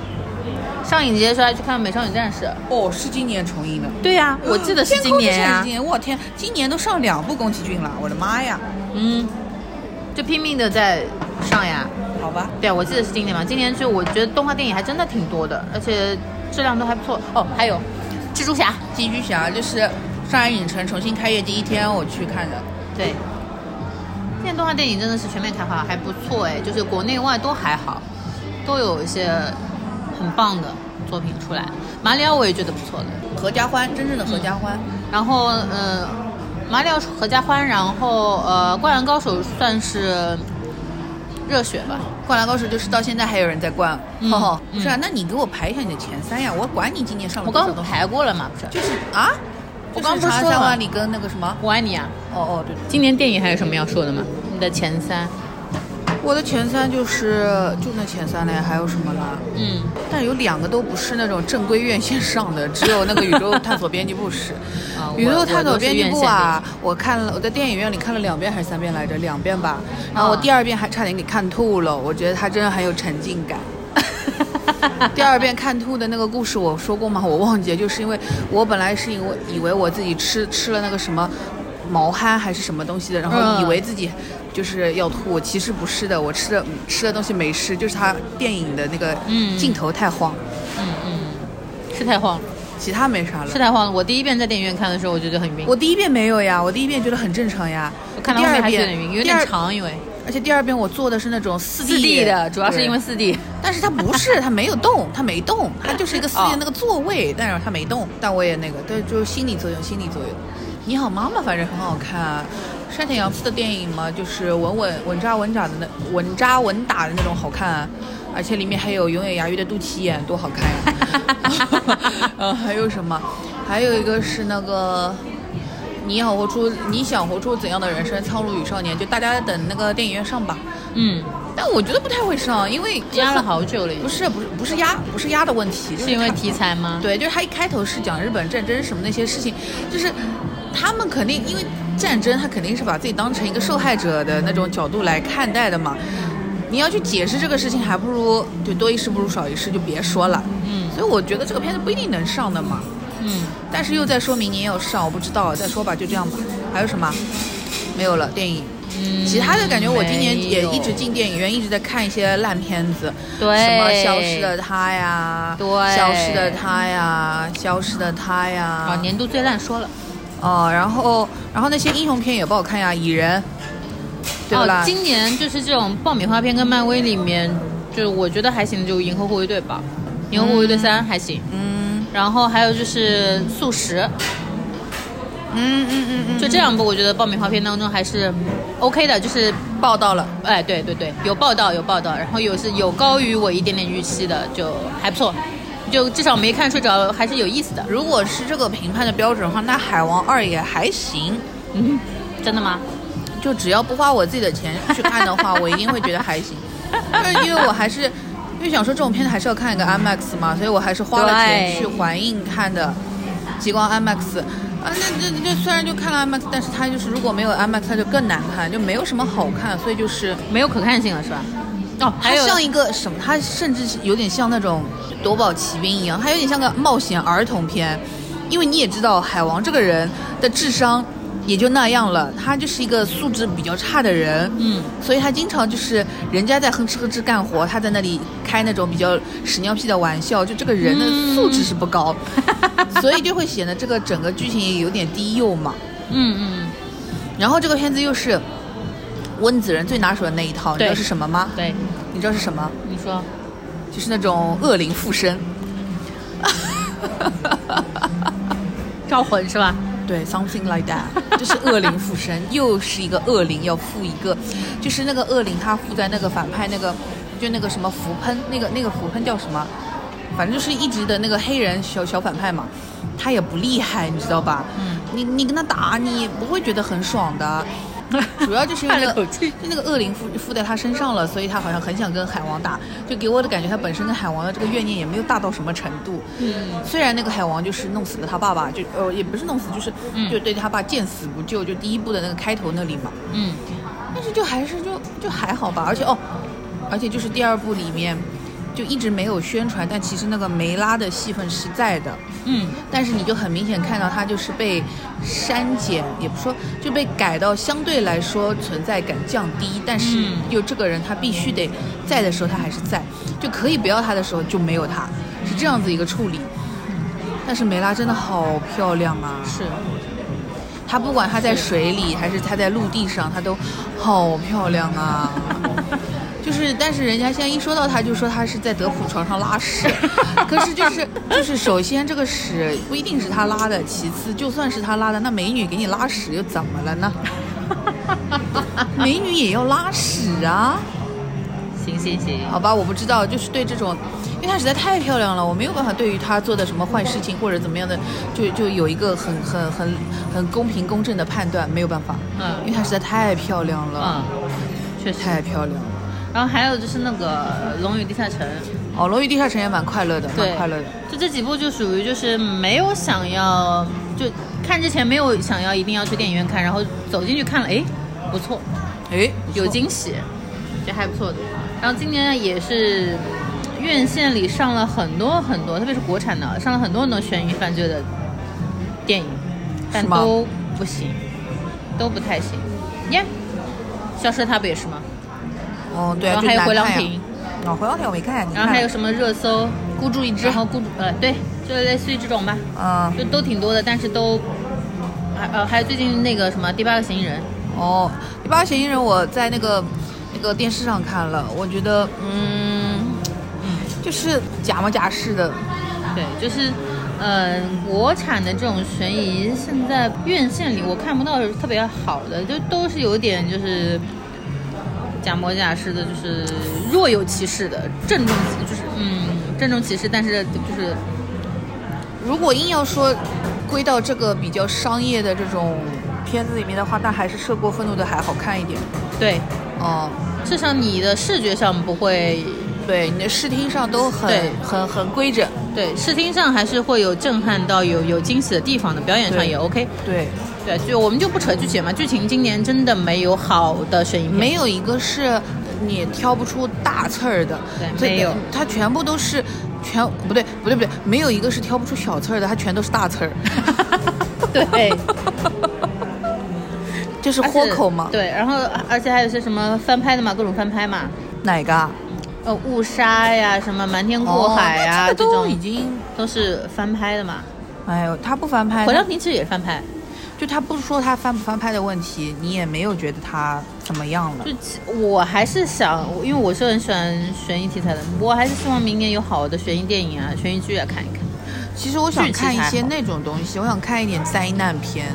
上影节的时候还去看《美少女战士》。哦，是今年重映的。对呀、我记得是今年呀、城是今年，我天，今年都上两部宫崎骏了，我的妈呀！嗯，就拼命的在上呀。好吧，对啊，我记得是今年嘛。今年就我觉得动画电影还真的挺多的，而且质量都还不错。哦，还有蜘蛛侠。蜘蛛侠就是上海影城重新开业第一天我去看的。对，现在动画电影真的是全面开发，还不错哎，就是国内外都还好，都有一些很棒的作品出来。马里奥我也觉得不错的，合家欢，真正的合家欢。然后呃，马里奥合家欢，然后呃，灌篮高手算是热血吧。灌篮高手就是到现在还有人在灌，嗯哦，嗯不是啊，那你给我排一下你的前三呀，我管你今年上了我刚排过了嘛，不是？就是啊，我刚不是说了长安三万里跟那个什么，我爱你啊！哦哦对对，今年电影还有什么要说的吗？你的前三？我的前三就是就那前三嘞，还有什么啦？嗯，但有两个都不是那种正规院线上的，只有那个宇宙探索编辑部是。<laughs> 啊，宇宙探索编辑部啊，我看了，我在电影院里看了两遍还是三遍来着？两遍吧。然后我啊第二遍还差点给看吐了，我觉得它真的很有沉浸感。<laughs> <laughs> 第二遍看吐的那个故事我说过吗？我忘记了，就是因为我本来是因为以为我自己吃吃了那个什么毛蚶还是什么东西的，然后嗯以为自己就是要吐，其实不是的，我吃的吃的东西没吃，就是他电影的那个嗯镜头太晃，嗯嗯，是太晃了，其他没啥了是。太晃了。我第一遍在电影院看的时候，我觉得很晕。我第一遍没有呀，我第一遍觉得很正常呀。我看到后面还是有第二遍点晕，有点长，因为而且第二遍我做的是那种四四 D 的，主要是因为对四 D。但是它不是，它没有动，它没动，<laughs> 它就是一个四 D 那个座位，但是它没动。但我也那个，但，就是心理作用，心理作用。你好妈妈反正很好看、啊，山田洋次的电影嘛，就是稳稳稳扎稳打的那稳扎稳打的那种好看、啊，而且里面还有永远牙鱼的肚脐眼，多好看呀、<laughs> <laughs> 呃，还有什么？还有一个是那个。你想，活出你想活出怎样的人生？苍鹭与少年，就大家等那个电影院上吧。嗯，但我觉得不太会上，因为压了好久了，不是不是不是压不是压的问题，就是它是因为题材吗？对，就是他一开头是讲日本战争什么那些事情，就是他们肯定因为战争，他肯定是把自己当成一个受害者的那种角度来看待的嘛。你要去解释这个事情，还不如就多一事不如少一事，就别说了。嗯所以我觉得这个片子不一定能上的嘛。嗯，但是又在说明年要上，我不知道，再说吧，就这样吧。还有什么？没有了，电影。嗯其他的感觉，我今年也一直进电影院，一直在看一些烂片子，对什么消失的他呀，对消失的他呀，消失的他呀，啊，年度最烂说了，哦，然后然后那些英雄片也不好看呀，蚁人？哦，今年就是这种爆米花片跟漫威里面，就是我觉得还行的，就《银河护卫队》吧，《银河护卫队三》还行。嗯然后还有就是《素食》，嗯嗯嗯嗯，就这两部，我觉得爆米花片当中还是 OK 的，就是报道了。哎，对对对，有报道有报道，然后有是有高于我一点点预期的，就还不错，就至少没看睡着，还是有意思的。如果是这个评判的标准的话，那《海王二》也还行。嗯，真的吗？就只要不花我自己的钱去看的话，我一定会觉得还行。<laughs> 就是因为我还是因为想说这种片子还是要看一个 IMAX 嘛，所以我还是花了钱去环映看的极光 IMAX。啊，那那那虽然就看了 IMAX，但是它就是如果没有 IMAX，它就更难看，就没有什么好看，所以就是没有可看性了是吧？哦，它像一个什么，它甚至有点像那种夺宝奇兵一样，它有点像个冒险儿童片，因为你也知道海王这个人的智商也就那样了。他就是一个素质比较差的人，嗯，所以他经常就是人家在哼哧哼哧干活，他在那里开那种比较屎尿屁的玩笑，就这个人的素质是不高，<laughs> 所以就会显得这个整个剧情也有点低幼嘛。嗯嗯，然后这个片子又是温子仁最拿手的那一套，你知道是什么吗？对，你知道是什么？你说，就是那种恶灵附身。招魂是吧？对，something like that，<laughs> 就是恶灵附身，又是一个恶灵要附一个，就是那个恶灵他附在那个反派那个，就那个什么福喷，那个那个福喷叫什么？反正就是一直的那个黑人小小反派嘛，他也不厉害，你知道吧？嗯，你你跟他打，你不会觉得很爽的。<laughs> 主要就是因为就那个恶灵附附在他身上了，所以他好像很想跟海王打，就给我的感觉他本身跟海王的这个怨念也没有大到什么程度。嗯，虽然那个海王就是弄死了他爸爸，就呃也不是弄死，就是、嗯。就对他爸见死不救，就第一部的那个开头那里嘛。嗯，但是就还是就就还好吧，而且哦，而且就是第二部里面就一直没有宣传，但其实那个梅拉的戏份是在的。嗯，但是你就很明显看到他就是被删减，也不说就被改到相对来说存在感降低，但是嗯又这个人他必须得在的时候他还是在，就可以不要他的时候就没有他，是这样子一个处理。但是梅拉真的好漂亮啊！是，她不管她在水里还是她在陆地上，她都好漂亮啊！<laughs> 就是，但是人家现在一说到他，就说他是在德普床上拉屎，可是就是就是，首先这个屎不一定是他拉的，其次就算是他拉的，那美女给你拉屎又怎么了呢？<laughs> 美女也要拉屎啊！行行行，好吧，我不知道，就是对这种，因为她实在太漂亮了，我没有办法对于她做的什么坏事情或者怎么样的，就就有一个很很很很公平公正的判断，没有办法，嗯因为她实在太漂亮了，嗯，确实。太漂亮了。然后还有就是那个《龙与地下城》，哦，《龙与地下城》也蛮快乐的，对，蛮快乐的。就这几部就属于就是没有想要，就看之前没有想要一定要去电影院看，然后走进去看了，哎，不错，哎，有惊喜，这还不错的。然后今年也是院线里上了很多很多，特别是国产的，上了很多很多悬疑犯罪的电影，但是都不行，都不太行。耶，消失的她不也是吗？哦，对啊，然后还有回廊亭，哦，回廊亭我没看，你然后还有什么热搜，孤注一掷然，后孤注呃对，就类似于这种吧，嗯，就都挺多的，但是都还呃还有最近那个什么第八个嫌疑人，哦，第八个嫌疑人我在那个那个电视上看了，我觉得，嗯，嗯，就是假模假式的，对，就是。嗯，国产的这种悬疑，现在院线里我看不到特别好的，就都是有点就是假模假式的，就是若有其事的，郑重其就是嗯郑重其事，但是就是如果硬要说归到这个比较商业的这种片子里面的话，那还是《涉过愤怒的海》好看一点。对，哦、至少你的视觉上不会对，你的视听上都很很很规整。对，视听上还是会有震撼到有有惊喜的地方的，表演上也 OK。对，对，就我们就不扯剧情嘛，剧情今年真的没有好的悬疑片，没有一个是你挑不出大刺儿的。对没有它全部都是全不对不对不对，没有一个是挑不出小刺儿的，它全都是大刺儿。<laughs> 对，<laughs> 这是豁口嘛？，对，然后而且还有些什么翻拍的嘛，各种翻拍嘛，哪个啊？呃，误杀呀，什么瞒天过海呀，这都种已经，都是翻拍的嘛。哎呦，他不翻拍，回廊亭其实也翻拍，就他不说他翻不翻拍的问题，你也没有觉得他怎么样了就。我还是想，因为我是很喜欢悬疑题材的，我还是希望明年有好的悬疑电影啊、悬疑剧啊看一看其实我想看一些那种东西，我想看一点灾难片，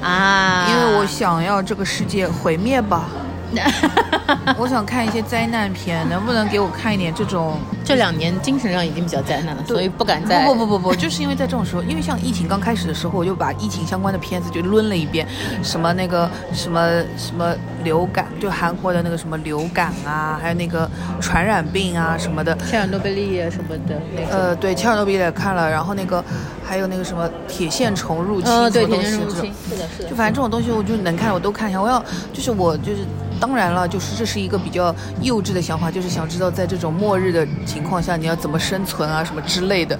啊，因为我想要这个世界毁灭吧。<laughs> 我想看一些灾难片，能不能给我看一点这种？<laughs> 这两年精神上已经比较灾难了，所以不敢再不不不不不，就是因为在这种时候，因为像疫情刚开始的时候，我就把疫情相关的片子就抡了一遍，什么那个什么什么流感，就韩国的那个什么流感啊，还有那个传染病啊什么的。切尔诺贝利啊什么的。呃，对，切尔诺贝利也看了，然后那个还有那个什么铁线虫入侵呃，对，铁线入侵，是的，是的。就反正这种东西，我就能看我都看一下。我要就是我就是，当然了，就是这是一个比较幼稚的想法，就是想知道在这种末日的情况下你要怎么生存啊什么之类的。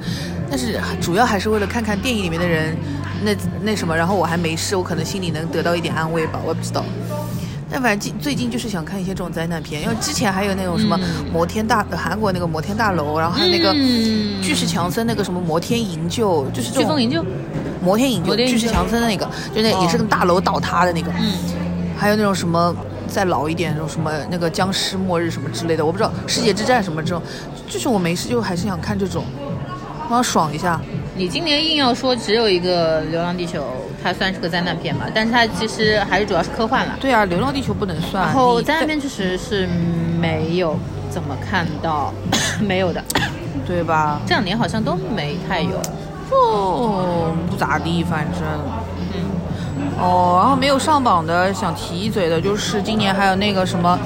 但是主要还是为了看看电影里面的人那那什么，然后我还没事，我可能心里能得到一点安慰吧，我也不知道。但反正近最近就是想看一些这种灾难片，因为之前还有那种什么嗯摩天大、韩国那个摩天大楼，然后还有那个嗯巨石强森那个什么摩天营救，就是这种飓风营救。摩天营救，摩天营救巨石强森的那个，就那也是个大楼倒塌的那个。嗯，还有那种什么再老一点那种什么那个僵尸末日什么之类的，我不知道世界之战什么这种，就是我没事就还是想看这种，我想爽一下。你今年硬要说只有一个《流浪地球》，它算是个灾难片吧，但是它其实还是主要是科幻了。对啊，《流浪地球》不能算。然后你灾难片确实是没有怎么看到，没有的，<clears throat> 对吧？这两年好像都没太有。哦，不咋地，反正。嗯，哦，然后没有上榜的，想提一嘴的就是今年还有那个什么，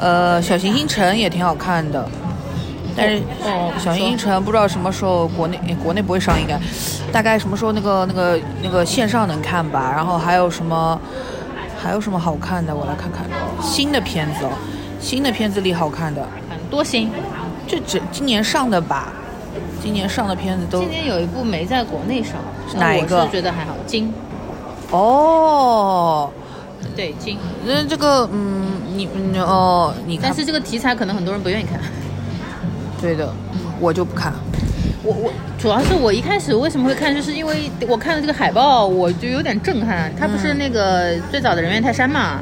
呃，小行星城也挺好看的。但是哦小行星城不知道什么时候国内诶国内不会上，应该大概什么时候那个那个那个线上能看吧。然后还有什么还有什么好看的？我来看看新的片子哦，新的片子里好看的，看多新。就这今年上的吧，今年上的片子都今年有一部没在国内上，是哪一个我是觉得还好，金。哦。对金，那这个嗯，你嗯哦，你看但是这个题材可能很多人不愿意看。对的，我就不看。我我主要是我一开始为什么会看，就是因为我看了这个海报，我就有点震撼。它不是那个最早的人猿泰山嘛，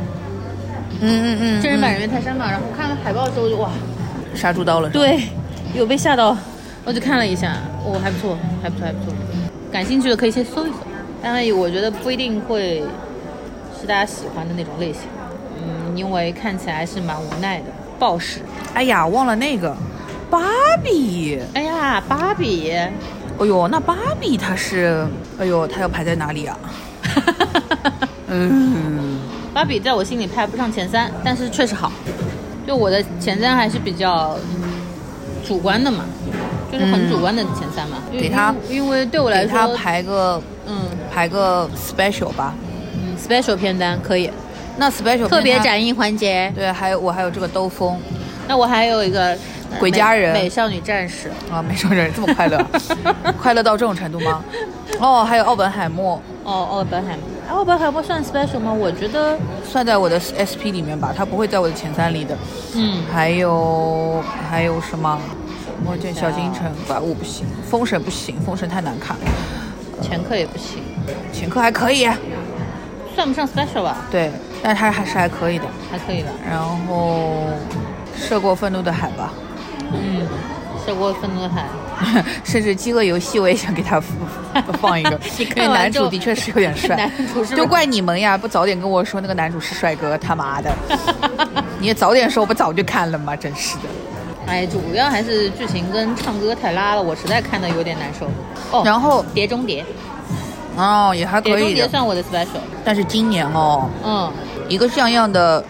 嗯嗯嗯，真人版人猿泰山嘛，然后看了海报的时候就哇，杀猪刀了。，对，有被吓到，我就看了一下，哦，还不错，还不错，还不错。感兴趣的可以先搜一搜，当然我觉得不一定会是大家喜欢的那种类型，嗯，因为看起来是蛮无奈的，暴食。哎呀，忘了那个芭比。哎呀，芭比，哎呦，那芭比它是，哎呦，它要排在哪里啊？<laughs> 嗯，芭比在我心里排不上前三，但是确实好。就我的前三还是比较嗯主观的嘛，就是很主观的前三嘛。给他因为对我来说，排个嗯排个 special 吧。嗯，special 片单可以，那 special 特别展映环节。对，还有我还有这个兜风那我还有一个呃鬼家人美美少女战士，啊，美少女战士这么快乐，<laughs> 快乐到这种程度吗？哦，还有奥本海默，哦，奥本海默，奥本海默算 special 吗？我觉得，算在我的 SP 里面吧，它不会在我的前三里的。嗯，还有还有什么？魔剑小金城怪物不行，封神不行，封神太难看了。前客也不行，前科还可以，算不上 special 吧，对，但是它还是还可以的。还可以的。然后涉过愤怒的海吧，嗯，涉过愤怒的海，<laughs> 甚至饥饿游戏我也想给他放一个，<laughs> 因为男主的确是有点 <laughs> 帅男主是就怪你们呀，不早点跟我说那个男主是帅哥，他妈的，你也早点说，我不早就看了吗？真是的。哎，主要还是剧情跟唱歌太拉了，我实在看的有点难受。哦，然后碟中谍，哦也还可以我的 special。但是今年哦，嗯，一个像样的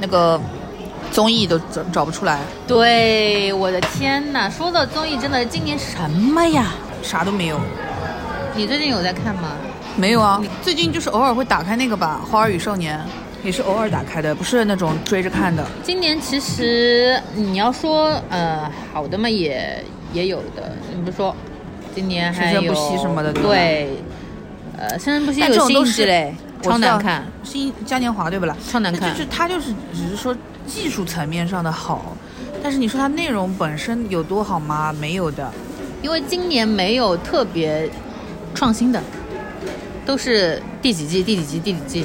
那个综艺都找找不出来，对，我的天呐，说到综艺，真的今年什么呀？啥都没有。你最近有在看吗？没有啊，最近就是偶尔会打开那个吧，《花儿与少年》，也是偶尔打开的，不是那种追着看的。今年其实你要说呃好的嘛，也也有的。你比如说，今年还有不息什么的对，呃，生生不息有新之类，我知道超难看，新嘉年华对不啦？超难看就是它就是只是说技术层面上的好，但是你说它内容本身有多好吗？没有的。因为今年没有特别创新的，都是第几季、第几季、第几季。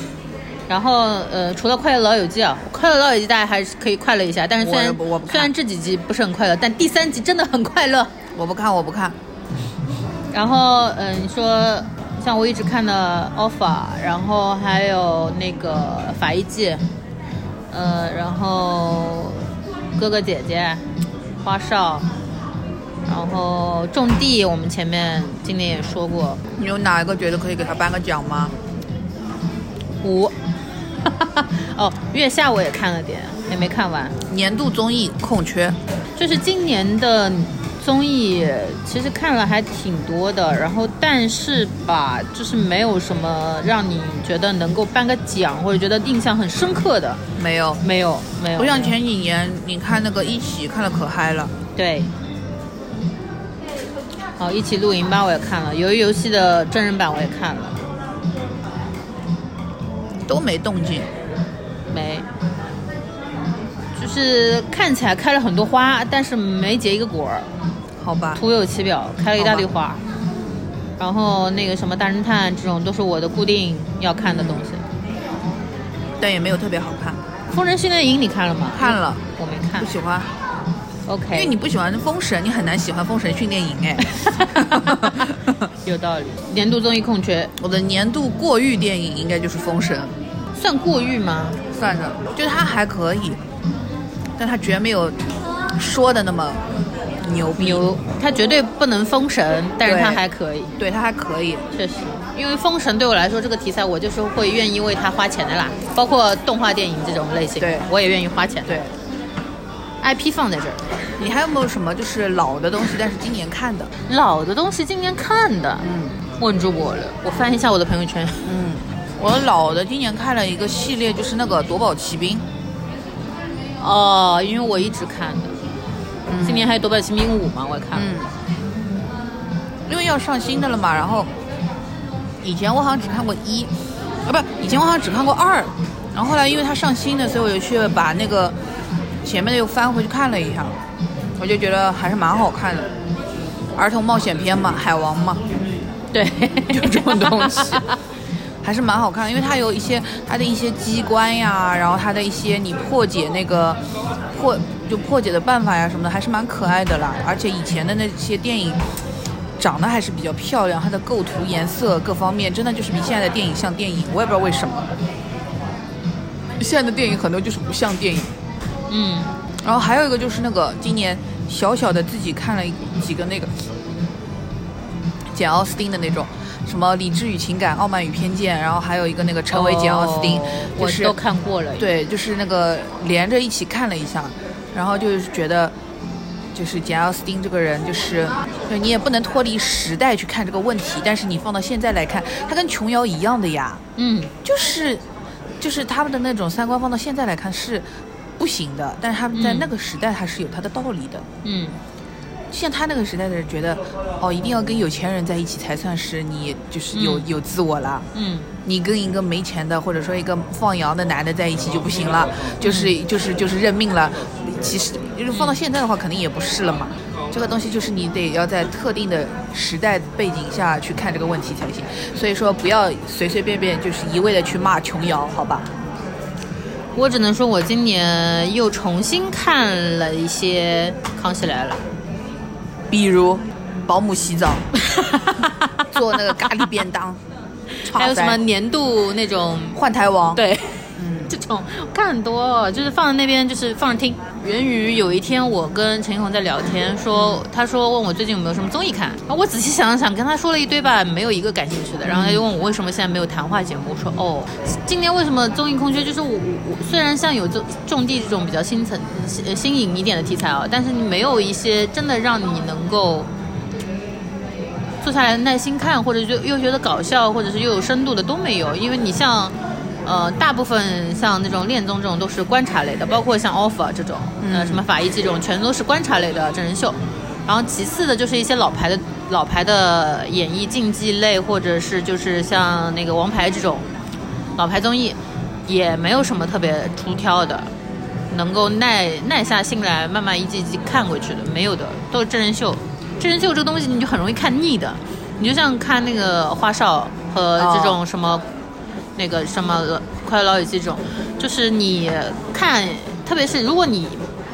然后呃，除了《快乐老友记》啊，《快乐老友记》大家还是可以快乐一下，但是虽然虽然这几集不是很快乐，但第三集真的很快乐。我不看，我不看。<laughs> 然后嗯、呃你说像我一直看的《Offer》，然后还有那个《法医季》，呃，然后哥哥姐姐、花少，然后种地，我们前面今年也说过你有哪一个觉得可以给他颁个奖吗？五，<laughs> 哦，月下我也看了点，也没看完。年度综艺空缺，就是今年的综艺，其实看了还挺多的，然后但是吧，就是没有什么让你觉得能够颁个奖或者觉得印象很深刻的，没有。没有，没有。不像前几年，你看那个一起看的可嗨了，对。好，一起露营吧，我也看了，鱿鱼游戏的真人版我也看了，都没动静。没，就是看起来开了很多花，但是没结一个果儿，好吧，徒有其表，开了一大堆花。然后那个什么大侦探这种都是我的固定要看的东西，但也没有特别好看。封神训练营你看了吗？看了，我没看不。喜欢，OK，因为你不喜欢封神，你很难喜欢封神训练营哎。<laughs> 有道理。年度综艺空缺我的年度过誉电影应该就是封神，算过誉吗？算着，就是它还可以，但他绝没有说的那么牛逼。牛，他绝对不能封神，但是他还可以。对，他还可以。确实，因为封神对我来说这个题材，我就是会愿意为他花钱的啦。包括动画电影这种类型，对我也愿意花钱。对，，IP 放在这儿，你还有没有什么就是老的东西，但是今年看的？老的东西今年看的，嗯问住我了。我翻一下我的朋友圈，嗯，我老的今年看了一个系列，就是那个《夺宝奇兵》。哦，因为我一直看的。今年还有《夺宝奇兵五》嘛，我也看了。嗯，因为要上新的了嘛，然后以前我好像只看过一，啊不，以前我好像只看过二，然后后来因为它上新的，所以我就去把那个前面的又翻回去看了一下，我就觉得还是蛮好看的，儿童冒险片嘛，海王嘛，对，<laughs> 就这种东西。<laughs> 还是蛮好看的，因为它有一些它的一些机关呀，然后它的一些你破解那个破就破解的办法呀什么的，还是蛮可爱的啦。而且以前的那些电影长得还是比较漂亮，它的构图、颜色各方面真的就是比现在的电影像电影，我也不知道为什么。现在的电影很多就是不像电影。嗯，然后还有一个就是那个今年小小的自己看了几个那个简奥斯汀的那种，什么《理智与情感》《傲慢与偏见》，然后还有一个那个《成为简奥斯汀》哦就是我都看过了。，对，就是那个连着一起看了一下，然后就是觉得，就是简奥斯汀这个人，就是就你也不能脱离时代去看这个问题，但是你放到现在来看，他跟琼瑶一样的呀，嗯，就是就是他们的那种三观放到现在来看是不行的，但是他们在嗯那个时代还是有他的道理的。嗯，像他那个时代的人觉得，哦，一定要跟有钱人在一起才算是你就是有、嗯有自我了。嗯，你跟一个没钱的或者说一个放羊的男的在一起就不行了，就是就是就是认命了。其实就是放到现在的话，肯定也不是了嘛。这个东西就是你得要在特定的时代背景下去看这个问题才行。所以说不要随随便便就是一味的去骂琼瑶，好吧？我只能说，我今年又重新看了一些《康熙来了比如保姆洗澡，<laughs> 做那个咖喱便当，》，还有什么年度那种换台王？对。这种看很多，就是放在那边，就是放着听。源于有一天我跟陈奕宏在聊天，说他说问我最近有没有什么综艺看，我仔细想了想，跟他说了一堆吧，没有一个感兴趣的。然后他就问我为什么现在没有谈话节目，我说哦，今年为什么综艺空缺？就是我我虽然像有种种地这种比较新层新新颖一点的题材啊，但是你没有一些真的让你能够。坐下来耐心看，或者就又觉得搞笑，或者是又有深度的都没有，因为你像，呃，大部分像那种恋综这种都是观察类的，包括像 offer 这种，呃，什么法医这种，全都是观察类的真人秀。然后其次的就是一些老牌的老牌的演艺竞技类，或者是就是像那个王牌这种老牌综艺，也没有什么特别出挑的，能够耐耐下心来慢慢一季一季看过去的，没有的，都是真人秀。真人秀这个东西你就很容易看腻的，你就像看那个花少和这种什么、那个什么快乐老友记这种，就是你看，特别是如果你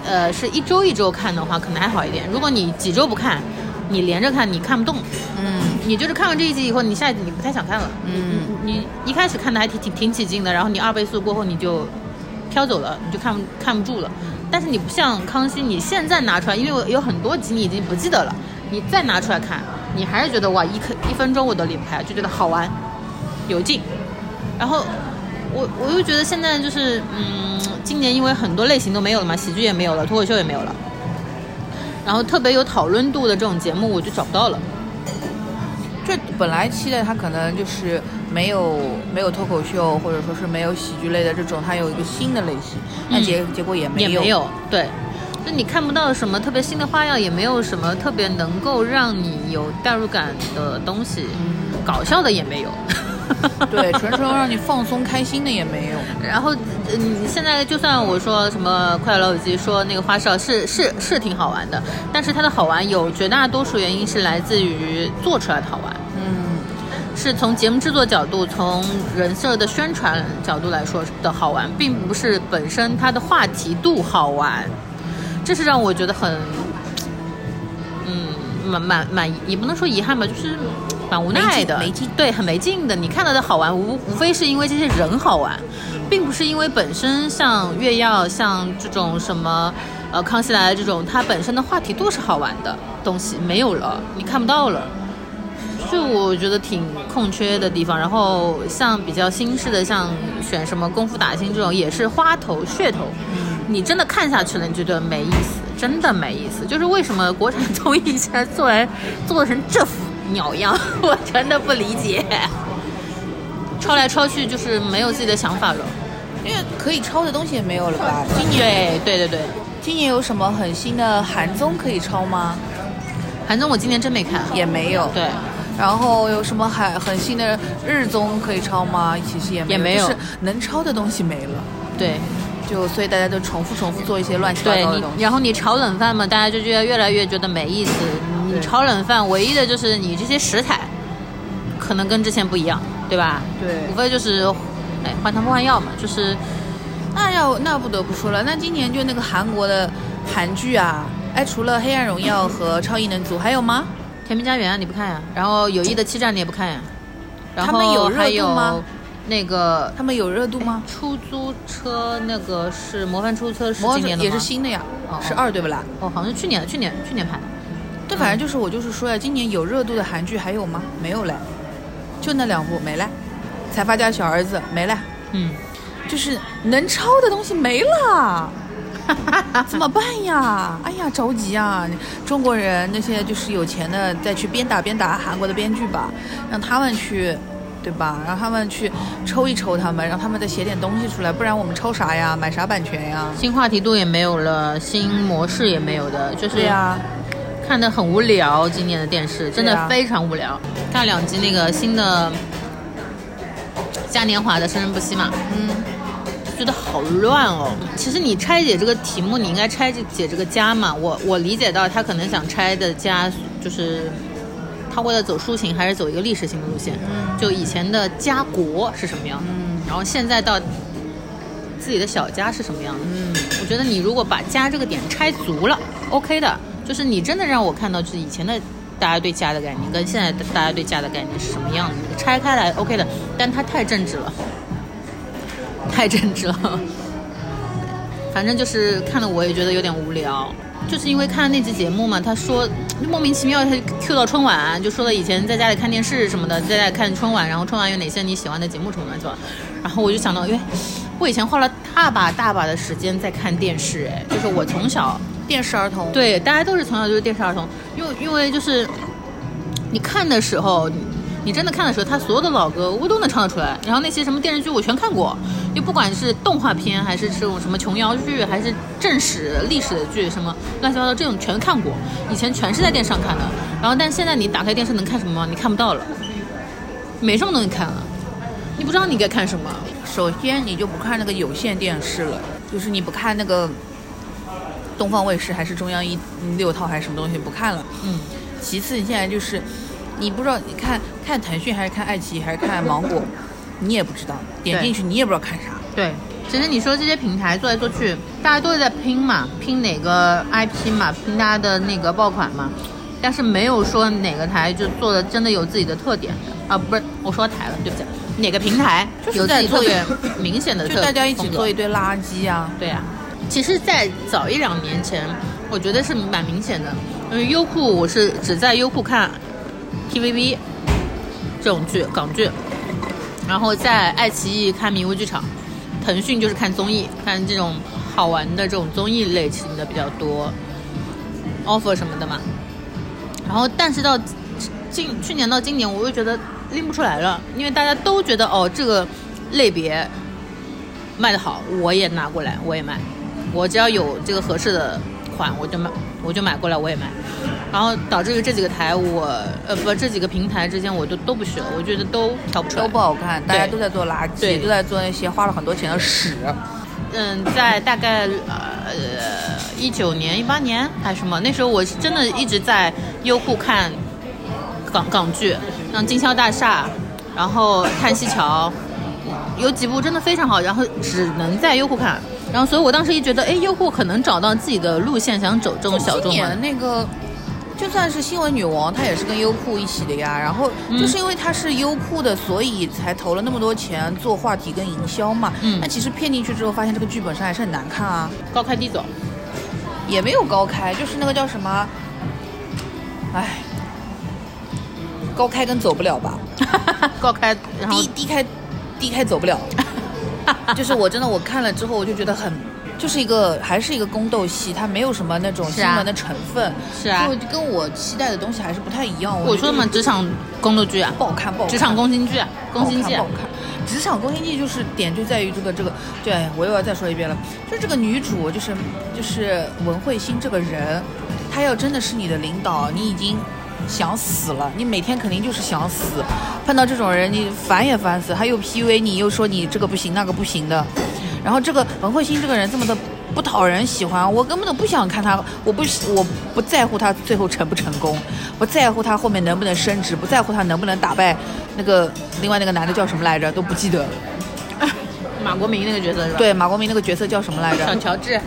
呃是一周一周看的话，可能还好一点。如果你几周不看，你连着看你看不动，嗯你就是看完这一集以后，你下一集你不太想看了。嗯你你一开始看的还挺挺挺起劲的，然后你二倍速过后你就飘走了，你就看不看不住了。但是你不像康熙，你现在拿出来，因为我有很多集你已经不记得了，你再拿出来看，你还是觉得哇一刻一分钟我都离不开，就觉得好玩，有劲。然后我我又觉得现在就是，嗯，今年因为很多类型都没有了嘛，喜剧也没有了，脱口秀也没有了，然后特别有讨论度的这种节目我就找不到了。这本来期待它可能就是没有没有脱口秀，或者说是没有喜剧类的这种，它有一个新的类型，但结、结果也没有。也没有，对，就你看不到什么特别新的花样，也没有什么特别能够让你有代入感的东西，搞笑的也没有。<laughs> 对，纯纯让你放松开心的也没有。然后，呃你现在就算我说什么《快乐老友记》，说那个花少是是是挺好玩的，但是它的好玩有绝大多数原因是来自于做出来的好玩。嗯，是从节目制作角度、从人设的宣传角度来说的好玩，并不是本身它的话题度好玩，这是让我觉得很，嗯，蛮蛮蛮，也不能说遗憾吧，就是蛮无奈的，没劲对，很没劲的。你看到的好玩，无无非是因为这些人好玩，并不是因为本身像月曜、像这种什么。呃，康熙来了这种，它本身的话题度是好玩的东西没有了，你看不到了。是我觉得挺空缺的地方。然后像比较新式的，像选什么功夫打星这种，也是花头噱头。你真的看下去了，你觉得没意思，真的没意思。就是为什么国产综艺现在做来做成这副鸟样，<laughs> 我真的不理解。抄来抄去就是没有自己的想法了。因为可以抄的东西也没有了吧？今年对对对对，今年有什么很新的韩综可以抄吗？韩综我今年真没看。也没有。对，然后有什么很很新的日综可以抄吗？其实也没有，也没有就是能抄的东西没了。对。就所以大家都重复重复做一些乱七八糟的东，西。然后你炒冷饭嘛，大家就觉得越来越觉得没意思。你炒冷饭唯一的就是你这些食材，可能跟之前不一样，对吧？对无非就是，哎，换汤不换药嘛，就是那要那不得不说了，那今年就那个韩国的韩剧啊，哎，除了《黑暗荣耀》和《超异能组》，还有吗？《甜蜜家园》你不看呀？然后《友谊的欺诈》你也不看呀？然后他们有热还度吗有那个他们有热度吗？出租车，那个是模范出租车是魔今年的吗？也是新的呀哦，是二对不啦？哦，好像是去年的，去年去年拍的。对，反正就是我就是说呀，今年有热度的韩剧还有吗？没有嘞，就那两部没了，《财阀家小儿子》没了，嗯，就是能抄的东西没了。<laughs> 怎么办呀？哎呀，着急啊！中国人那些就是有钱的，再去鞭打鞭打韩国的编剧吧，让他们去，对吧？让他们去抽一抽他们，让他们再写点东西出来，不然我们抽啥呀？买啥版权呀？新话题度也没有了，新模式也没有的，就是对呀、看得很无聊。今年的电视真的非常无聊。看两集那个新的嘉年华的《生生不息》嘛，嗯，觉得好乱哦。其实你拆解这个题目，你应该拆解这个家嘛。我我理解到他可能想拆的家就是。他为了走抒情，还是走一个历史性的路线？嗯就以前的家国是什么样的，嗯然后现在到自己的小家是什么样的？嗯，我觉得你如果把家这个点拆足了，OK 的，就是你真的让我看到，就是以前的大家对家的概念跟现在大家对家的概念是什么样的，你拆开来 OK 的，但它太政治了，太政治了，<laughs> 反正就是看了我也觉得有点无聊。就是因为看那期节目嘛，他说莫名其妙他就 Q 到春晚，就说了以前在家里看电视什么的，在家看春晚，然后春晚有哪些你喜欢的节目什么乱七八糟？然后我就想到，因为我以前花了大把大把的时间在看电视，哎，就是我从小电视儿童，对大家都是从小就是电视儿童，因为因为就是你看的时候，你你真的看的时候，他所有的老歌我都能唱得出来，然后那些什么电视剧我全看过，就不管是动画片还是这种什么琼瑶剧，还是正史历史的剧，什么乱七八糟这种全看过，以前全是在电视上看的，然后但现在你打开电视能看什么吗？你看不到了，没什么东西看了，你不知道你该看什么。首先你就不看那个有线电视了，就是你不看那个东方卫视还是中央一六套还是什么东西不看了。嗯，其次，你现在就是你不知道你看看腾讯还是看爱奇艺还是看芒果，你也不知道，点进去你也不知道看啥。对，其实你说这些平台做来做去，大家都是在拼嘛，拼哪个 IP 嘛，拼大家的那个爆款嘛，但是没有说哪个台就做的真的有自己的特点的啊，不是我说台了，对不起，哪个平台就是有自己在做特别明显的特就大家一起做一堆垃圾啊！对呀、其实，在早一两年前，我觉得是蛮明显的。因为优酷，我是只在优酷看 TVB 这种剧，港剧。然后在爱奇艺看迷雾剧场，腾讯就是看综艺，看这种好玩的这种综艺类型的比较多，offer 什么的嘛。然后但是到今去年到今年，我又觉得拎不出来了，因为大家都觉得哦这个类别卖的好，我也拿过来，我也买，我只要有这个合适的款，我就买，我就买过来，我也买。然后导致于这几个台我呃不这几个平台之间我都都不选，我觉得都挑不出来，都不好看，大家都在做垃对圾，都在做那些花了很多钱的屎。嗯，在大概呃一九年、一八年还是什么，那时候我是真的一直在优酷看港港剧，像《经销大厦》，然后《叹息桥》，有几部真的非常好，然后只能在优酷看。然后，所以我当时一觉得，哎，优酷可能找到自己的路线，想走这种小众今嘛年。那个。就算是新闻女王，她也是跟优酷一起的呀。然后嗯就是因为她是优酷的，所以才投了那么多钱做话题跟营销嘛。嗯那其实骗进去之后，发现这个剧本上还是很难看啊，高开低走，也没有高开，就是那个叫什么，唉，高开跟走不了吧，<laughs> 高开，然后低低开，低开走不了。<laughs> 就是我真的我看了之后，我就觉得很，就是一个还是一个宫斗戏，它没有什么那种新闻的成分，是啊。就跟我期待的东西还是不太一样。我说的嘛，职场宫斗剧啊，不好看，不好看，职场宫心剧啊，宫心计啊不好看，不好看。职场宫心计就是点就在于这个这个，对我又要再说一遍了，就是这个女主就是就是文慧心这个人，她要真的是你的领导，你已经想死了，你每天肯定就是想死，碰到这种人你烦也烦死，他又 PUA 你，又说你这个不行那个不行的，然后这个文慧欣这个人这么的。不讨人喜欢，我根本都不想看他，我不喜我不在乎他最后成不成功，不在乎他后面能不能升职，不在乎他能不能打败那个另外那个男的叫什么来着，都不记得。<laughs> 马国明那个角色是吧？，对，马国明那个角色叫什么来着？小乔治，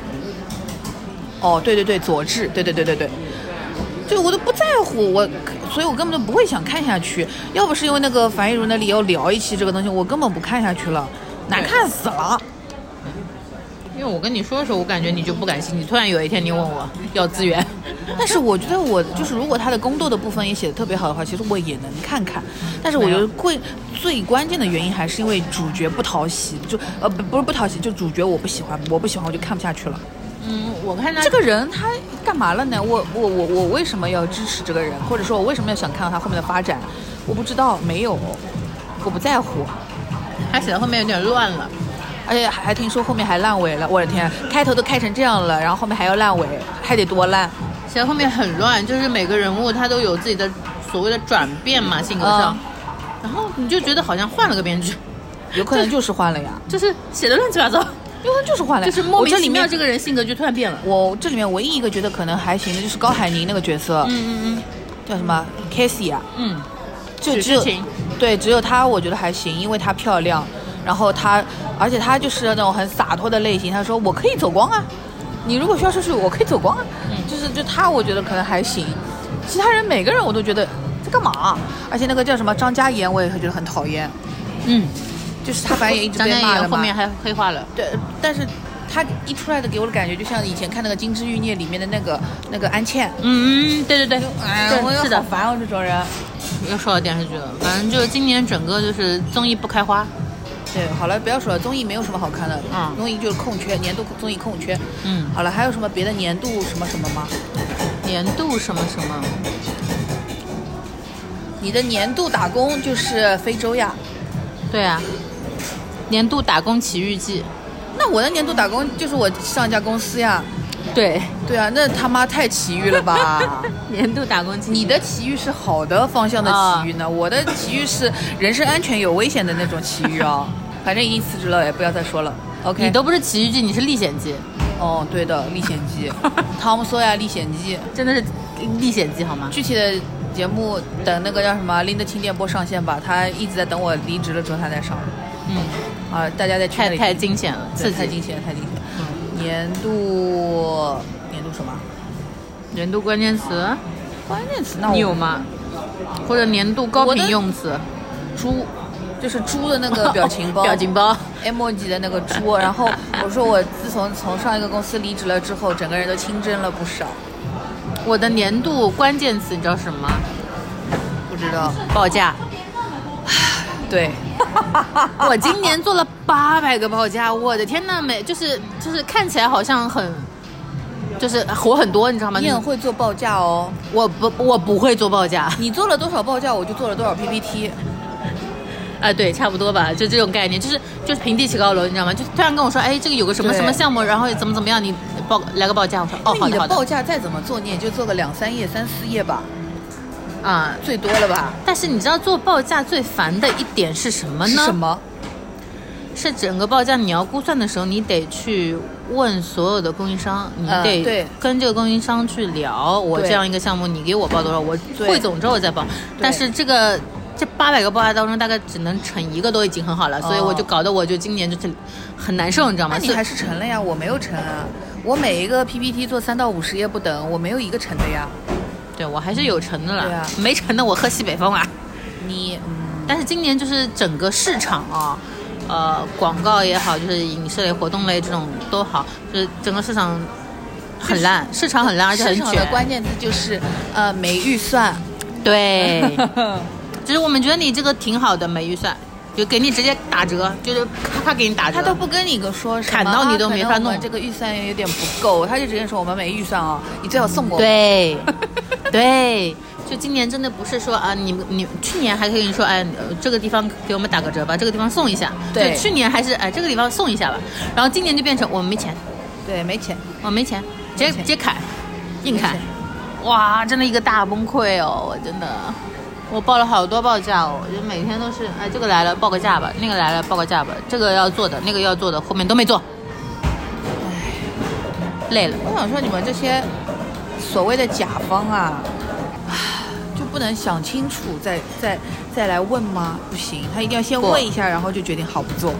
哦，对对对，佐治，对对对对对，就我都不在乎我，所以我根本就不会想看下去。要不是因为那个樊亦茹那里要聊一期这个东西，我根本不看下去了，难看死了。因为我跟你说的时候，我感觉你就不感兴趣。突然有一天你问我要资源，<laughs> 但是我觉得我就是，如果他的宫斗的部分也写的特别好的话，其实我也能看看。但是我觉得会最关键的原因还是因为主角不讨喜，就呃不不是不讨喜，就主角我不喜欢，我不喜欢我就看不下去了。嗯，我看他这个人他干嘛了呢？我我我我为什么要支持这个人，或者说我为什么要想看到他后面的发展？我不知道，没有，我不在乎。他写的后面有点乱了。而且还还听说后面还烂尾了，我的天！开头都开成这样了，然后后面还要烂尾，还得多烂？写到后面很乱，就是每个人物他都有自己的所谓的转变嘛，性格上，嗯。然后你就觉得好像换了个编剧，有可能就是换了呀，就是写的乱七八糟，因为他就是换了。呀。就是莫名其妙这个人性格就突然变了。我这里面唯一一个觉得可能还行的就是高海宁那个角色，嗯嗯嗯。叫什么？Casey 啊，嗯。就只有对，只有她我觉得还行，因为她漂亮，然后他，而且他就是那种很洒脱的类型。他说我可以走光啊，你如果需要出去，我可以走光啊。嗯就是就他我觉得可能还行，其他人每个人我都觉得在干嘛？而且那个叫什么张嘉妍，我也会觉得很讨厌，嗯，就是他反正也一直被骂了嘛。译后面还黑化了。对，但是他一出来的给我的感觉，就像以前看那个《金枝欲孽》里面的那个那个安茜。嗯嗯，对对对，哎，我对，是的好，烦哦，这种人。又说到电视剧了。反正就是今年整个就是综艺不开花。对，好了，不要说了，综艺没有什么好看的，嗯综艺就是空缺，年度综艺空缺。嗯，好了，还有什么别的年度什么什么吗？年度什么什么？你的年度打工就是非洲呀？对啊，年度打工奇遇记。那我的年度打工就是我上一家公司呀。对，对啊，那他妈太奇遇了吧？<laughs> 年度打工奇遇。你的奇遇是好的方向的奇遇呢，我的奇遇是人身安全有危险的那种奇遇啊。反正已经辞职了，也不要再说了。OK，你都不是奇遇记，你是历险记，哦，对的，<laughs>《历险记》，汤姆索亚《历险记》。真的是历险记好吗？具体的节目等那个叫什么拎得清电波上线吧，他一直在等我离职了之后他再上。嗯，啊，大家在群里太太惊险了。对太惊险了，太惊险了。年度年度什么？年度关键词关键词那我你有吗？或者年度高频用词？猪，就是猪的那个 <laughs> 表情包，表情包。emoji 的那个猪。<laughs> 然后我说我自从从上一个公司离职了之后，整个人都清蒸了不少。我的年度关键词你知道什么吗？不知道报价。<sighs> 对，<laughs> 我今年做了八百个报价，我的天呐，每就是就是看起来好像很，就是活很多，你知道吗？你很会做报价哦。我不我不会做报价，你做了多少报价，我就做了多少 PPT。啊，对，差不多吧，就这种概念，就是就是平地起高楼，你知道吗？就突然跟我说，哎，这个有个什么什么项目，然后怎么怎么样，你报来个报价，我说哦，好的好的你的报价再怎么做，你也就做个两三页、三四页吧，啊。最多了吧？但是你知道做报价最烦的一点是什么呢？是什？么？是整个报价你要估算的时候，你得去问所有的供应商，你嗯得跟这个供应商去聊，我这样一个项目，你给我报多少，我汇总之后再报。但是这个这八百个报价当中，大概只能成一个都已经很好了，所以我就搞得我就今年就是很难受，你知道吗？还是成了呀，我没有成啊。我每一个 PPT 做三到五十页不等，我没有一个成的呀。对我还是有成的了，对啊没成的我喝西北风啊。你嗯，但是今年就是整个市场啊，呃，广告也好，就是影视类、活动类这种都好，就是整个市场很烂，市场很烂，而且很市场的卷。关键字就是呃没预算。对，<laughs> 就是我们觉得你这个挺好的，没预算，就给你直接打折，就是咔咔给你打折。他都不跟你个说什么砍到你都啊没法弄这个预算有点不够，他就直接说我们没预算哦，你最好送我。，对，对，就今年真的不是说啊，你你去年还可以说，哎，呃这个地方给我们打个折吧，这个地方送一下。对就去年还是哎这个地方送一下吧，然后今年就变成我们没钱，对，没钱。我没钱，直接直接砍，硬砍，哇，真的一个大崩溃哦，我真的。我报了好多报价哦，就每天都是，哎，这个来了报个价吧，那个来了报个价吧，这个要做的，那个要做的，后面都没做，累了。我想说，你们这些所谓的甲方啊，不能想清楚再再再来问吗？不行，他一定要先问一下，然后就决定好不做。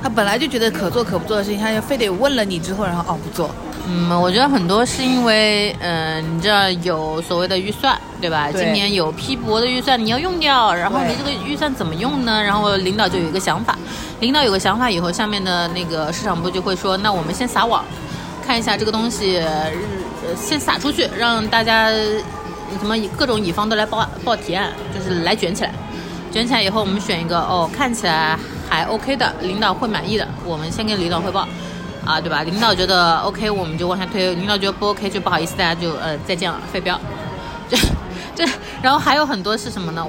他本来就觉得可做可不做的事情，他就非得问了你之后，然后哦不做。嗯，我觉得很多是因为，嗯、你知道有所谓的预算，对吧？对今年有批驳的预算你要用掉，然后你这个预算怎么用呢？然后领导就有一个想法，领导有个想法以后，下面的那个市场部就会说，那我们先撒网，看一下这个东西，呃先撒出去，让大家什么各种乙方都来报报提案，就是来卷起来。卷起来以后，我们选一个哦，看起来还 OK 的，领导会满意的，我们先跟领导汇报，啊，对吧？领导觉得 OK，我们就往下推；领导觉得不 OK，就不好意思，大家就呃再见了，废标。<laughs> 这这，然后还有很多是什么呢？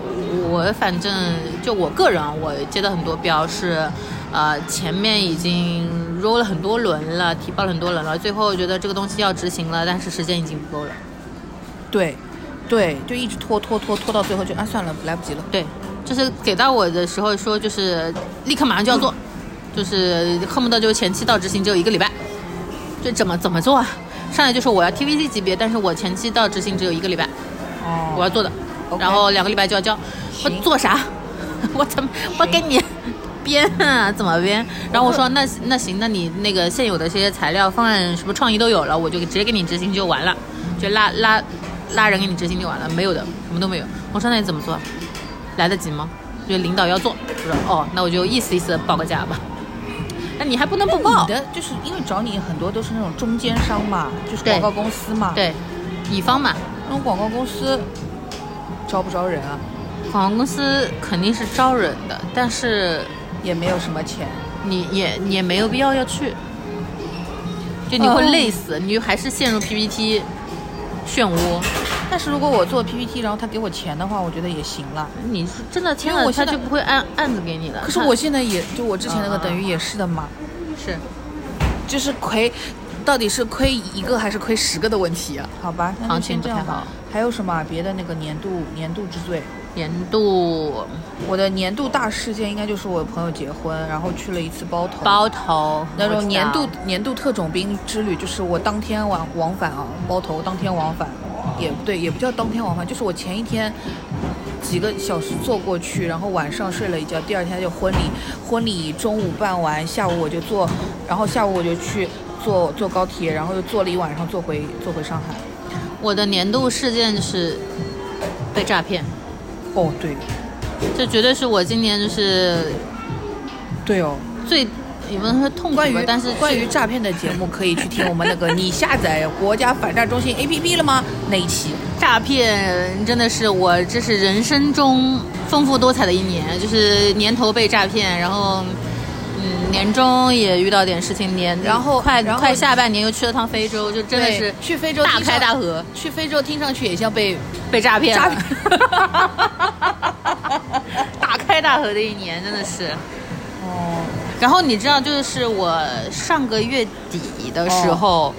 我反正就我个人，我接的很多标是，呃，前面已经 roll 了很多轮了，提报了很多轮了，最后觉得这个东西要执行了，但是时间已经不够了。对，对，就一直拖拖拖拖到最后就啊算了，来不及了。对，就是给到我的时候说，就是立刻马上就要做，就是恨不得就前期到执行只有一个礼拜，就怎么怎么做啊？上来就说我要 TVC 级别，但是我前期到执行只有一个礼拜，哦我哦，要做的然后两个礼拜就要交，我做啥？<laughs> 我怎么我给你编啊？怎么编？然后我说那那行，那你那个现有的这些材料方案什么创意都有了，我就直接给你执行就完了，就拉拉拉人给你执行就完了，没有的，什么都没有。我说那你怎么做？来得及吗？就领导要做，我说哦，那我就意思意思地报个价吧。<laughs> 那你还不能不报你？的就是因为找你很多都是那种中间商嘛，就是广告公司嘛。，对，乙方嘛，那种广告公司招不招人啊？广告公司肯定是招人的，但是也没有什么钱。你也也没有必要要去，就你会累死，你还是陷入 PPT 漩涡。但是如果我做 PPT，然后他给我钱的话，我觉得也行了。你是真的签了，因为我现在他就不会按案子给你了。可是我现在也就我之前那个啊等于也是的嘛，是就是亏，到底是亏一个还是亏十个的问题啊？好吧，行情不太好。还有什么啊别的那个年度年度之最？年度我的年度大事件应该就是我朋友结婚，然后去了一次包头。包头那种年度年度特种兵之旅，就是我当天往往返啊，包头当天往返，也不对，也不叫当天往返，就是我前一天几个小时坐过去，然后晚上睡了一觉，第二天就婚礼，婚礼中午办完，下午我就坐，然后下午我就去坐坐高铁，然后又坐了一晚上，坐回坐回上海。我的年度事件是被诈骗，哦，对，这绝对是我今年就是对哦，最也不能说痛苦关于吧，但是关于诈骗的节目，可以去听我们那个 <laughs> “你下载国家反诈中心 APP 了吗”那一期。诈骗真的是我这是人生中丰富多彩的一年，就是年头被诈骗，然后嗯年终也遇到点事情，年然后快快下半年又去了趟非洲，就真的是去非洲大开大合，去非洲听上去也像被被诈骗诈了骗。<laughs> 大开大合的一年，真的是。哦，然后你知道，就是我上个月底的时候，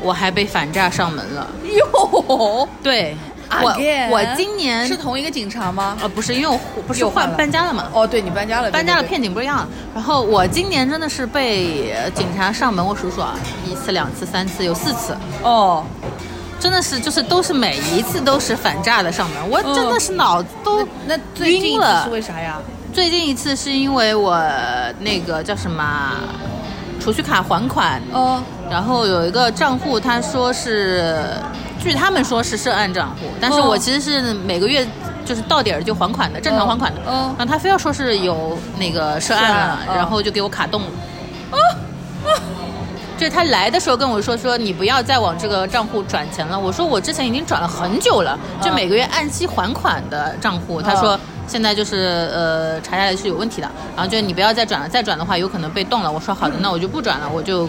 我还被反诈上门了。哟，对，我我今年是同一个警察吗？呃不是，因为我不是换搬家了嘛。哦，对你搬家了，搬家了，片警不一样。然后我今年真的是被呃警察上门，我数数啊，一次、两次、三次，有四次，哦，真的是就是都是每一次都是反诈的上门，我真的是脑子都那最近一次晕了是为啥呀？最近一次是因为我那个叫什么啊储蓄卡还款，哦，然后有一个账户，他说是，据他们说是涉案账户，但是哦我其实是每个月就是到点儿就还款的，正常还款的。嗯然后他非要说是有那个涉案了，然后就给我卡动了。啊啊就是他来的时候跟我说说你不要再往这个账户转钱了。我说我之前已经转了很久了，就嗯每个月按期还款的账户。他说嗯现在就是呃查下来是有问题的，然后就你不要再转了，再转的话有可能被冻了。我说好的，<laughs> 那我就不转了，我就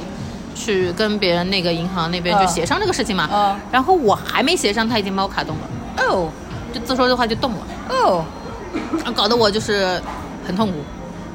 去跟别人那个银行那边就嗯协商这个事情嘛。嗯然后我还没协商，他已经把我卡冻了，哦就自说的话就冻了，哦，搞得我就是很痛苦。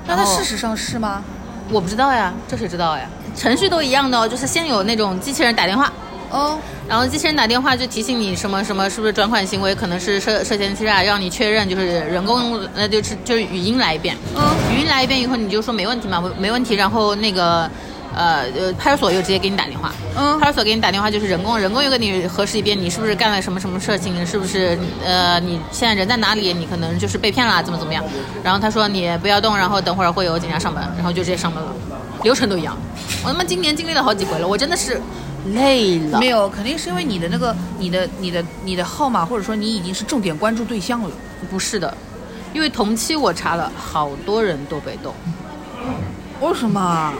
那他事实上是吗？我不知道呀，这谁知道呀？程序都一样的哦，就是先有那种机器人打电话，哦然后机器人打电话就提醒你什么什么是不是转款行为可能是涉涉嫌欺诈，让你确认就是人工那就是就是语音来一遍，嗯语音来一遍以后你就说没问题嘛，没没问题，然后那个。呃呃，派出所又直接给你打电话，嗯派出所给你打电话就是人工，人工又跟你核实一遍，你是不是干了什么什么事情，是不是呃你现在人在哪里，你可能就是被骗了，怎么怎么样，然后他说你不要动，然后等会儿会有警察上门，然后就直接上门了，流程都一样。我他妈今年经历了好几回了，我真的是累了。没有，肯定是因为你的那个你的你的你的号码，或者说你已经是重点关注对象了。不是的，因为同期我查了，好多人都被动，为什么？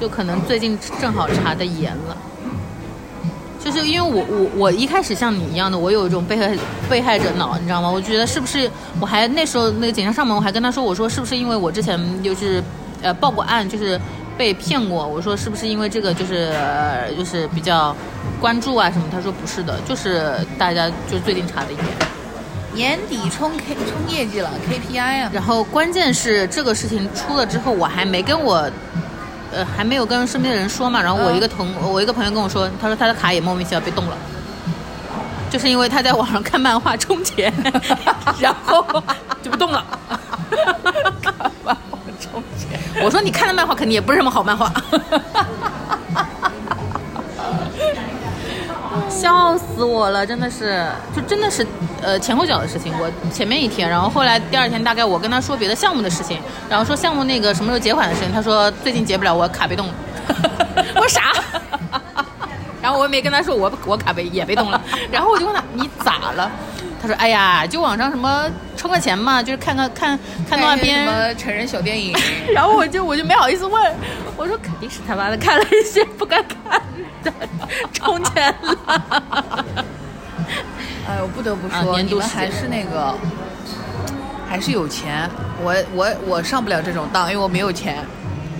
就可能最近正好查的严了。就是因为我我我一开始像你一样的，我有一种被害被害者脑，你知道吗？我觉得是不是我还那时候那个警察上门，我还跟他说，我说是不是因为我之前就是呃报过案，就是被骗过，我说是不是因为这个就是、就是比较关注啊什么？他说不是的，就是大家就最近查的严。年底冲 K 冲业绩了，KPI 啊。然后关键是这个事情出了之后，我还没跟我，呃，还没有跟身边的人说嘛。然后我一个同、我一个朋友跟我说，他说他的卡也莫名其妙被冻了，就是因为他在网上看漫画充钱，<laughs> 然后就不动了。<laughs> 漫画充钱。我说你看的漫画肯定也不是什么好漫画，笑死我了，真的是，就真的是呃前后脚的事情。我前面一天，然后后来第二天大概我跟他说别的项目的事情，然后说项目那个什么时候结款的事情，他说最近结不了，我卡被冻了。我说啥？然后我也没跟他说我我卡被也被冻了，然后我就问他你咋了？他说哎呀，就网上什么充个钱嘛，就是看看看看动画片什么成人小电影？<laughs> 然后我就我就没好意思问，我说肯定是他妈的看了一些不该看的，<laughs> 充钱了。<laughs> 哎，我不得不啊说，你们还是那个，还是有钱。我我我上不了这种当，因为我没有钱。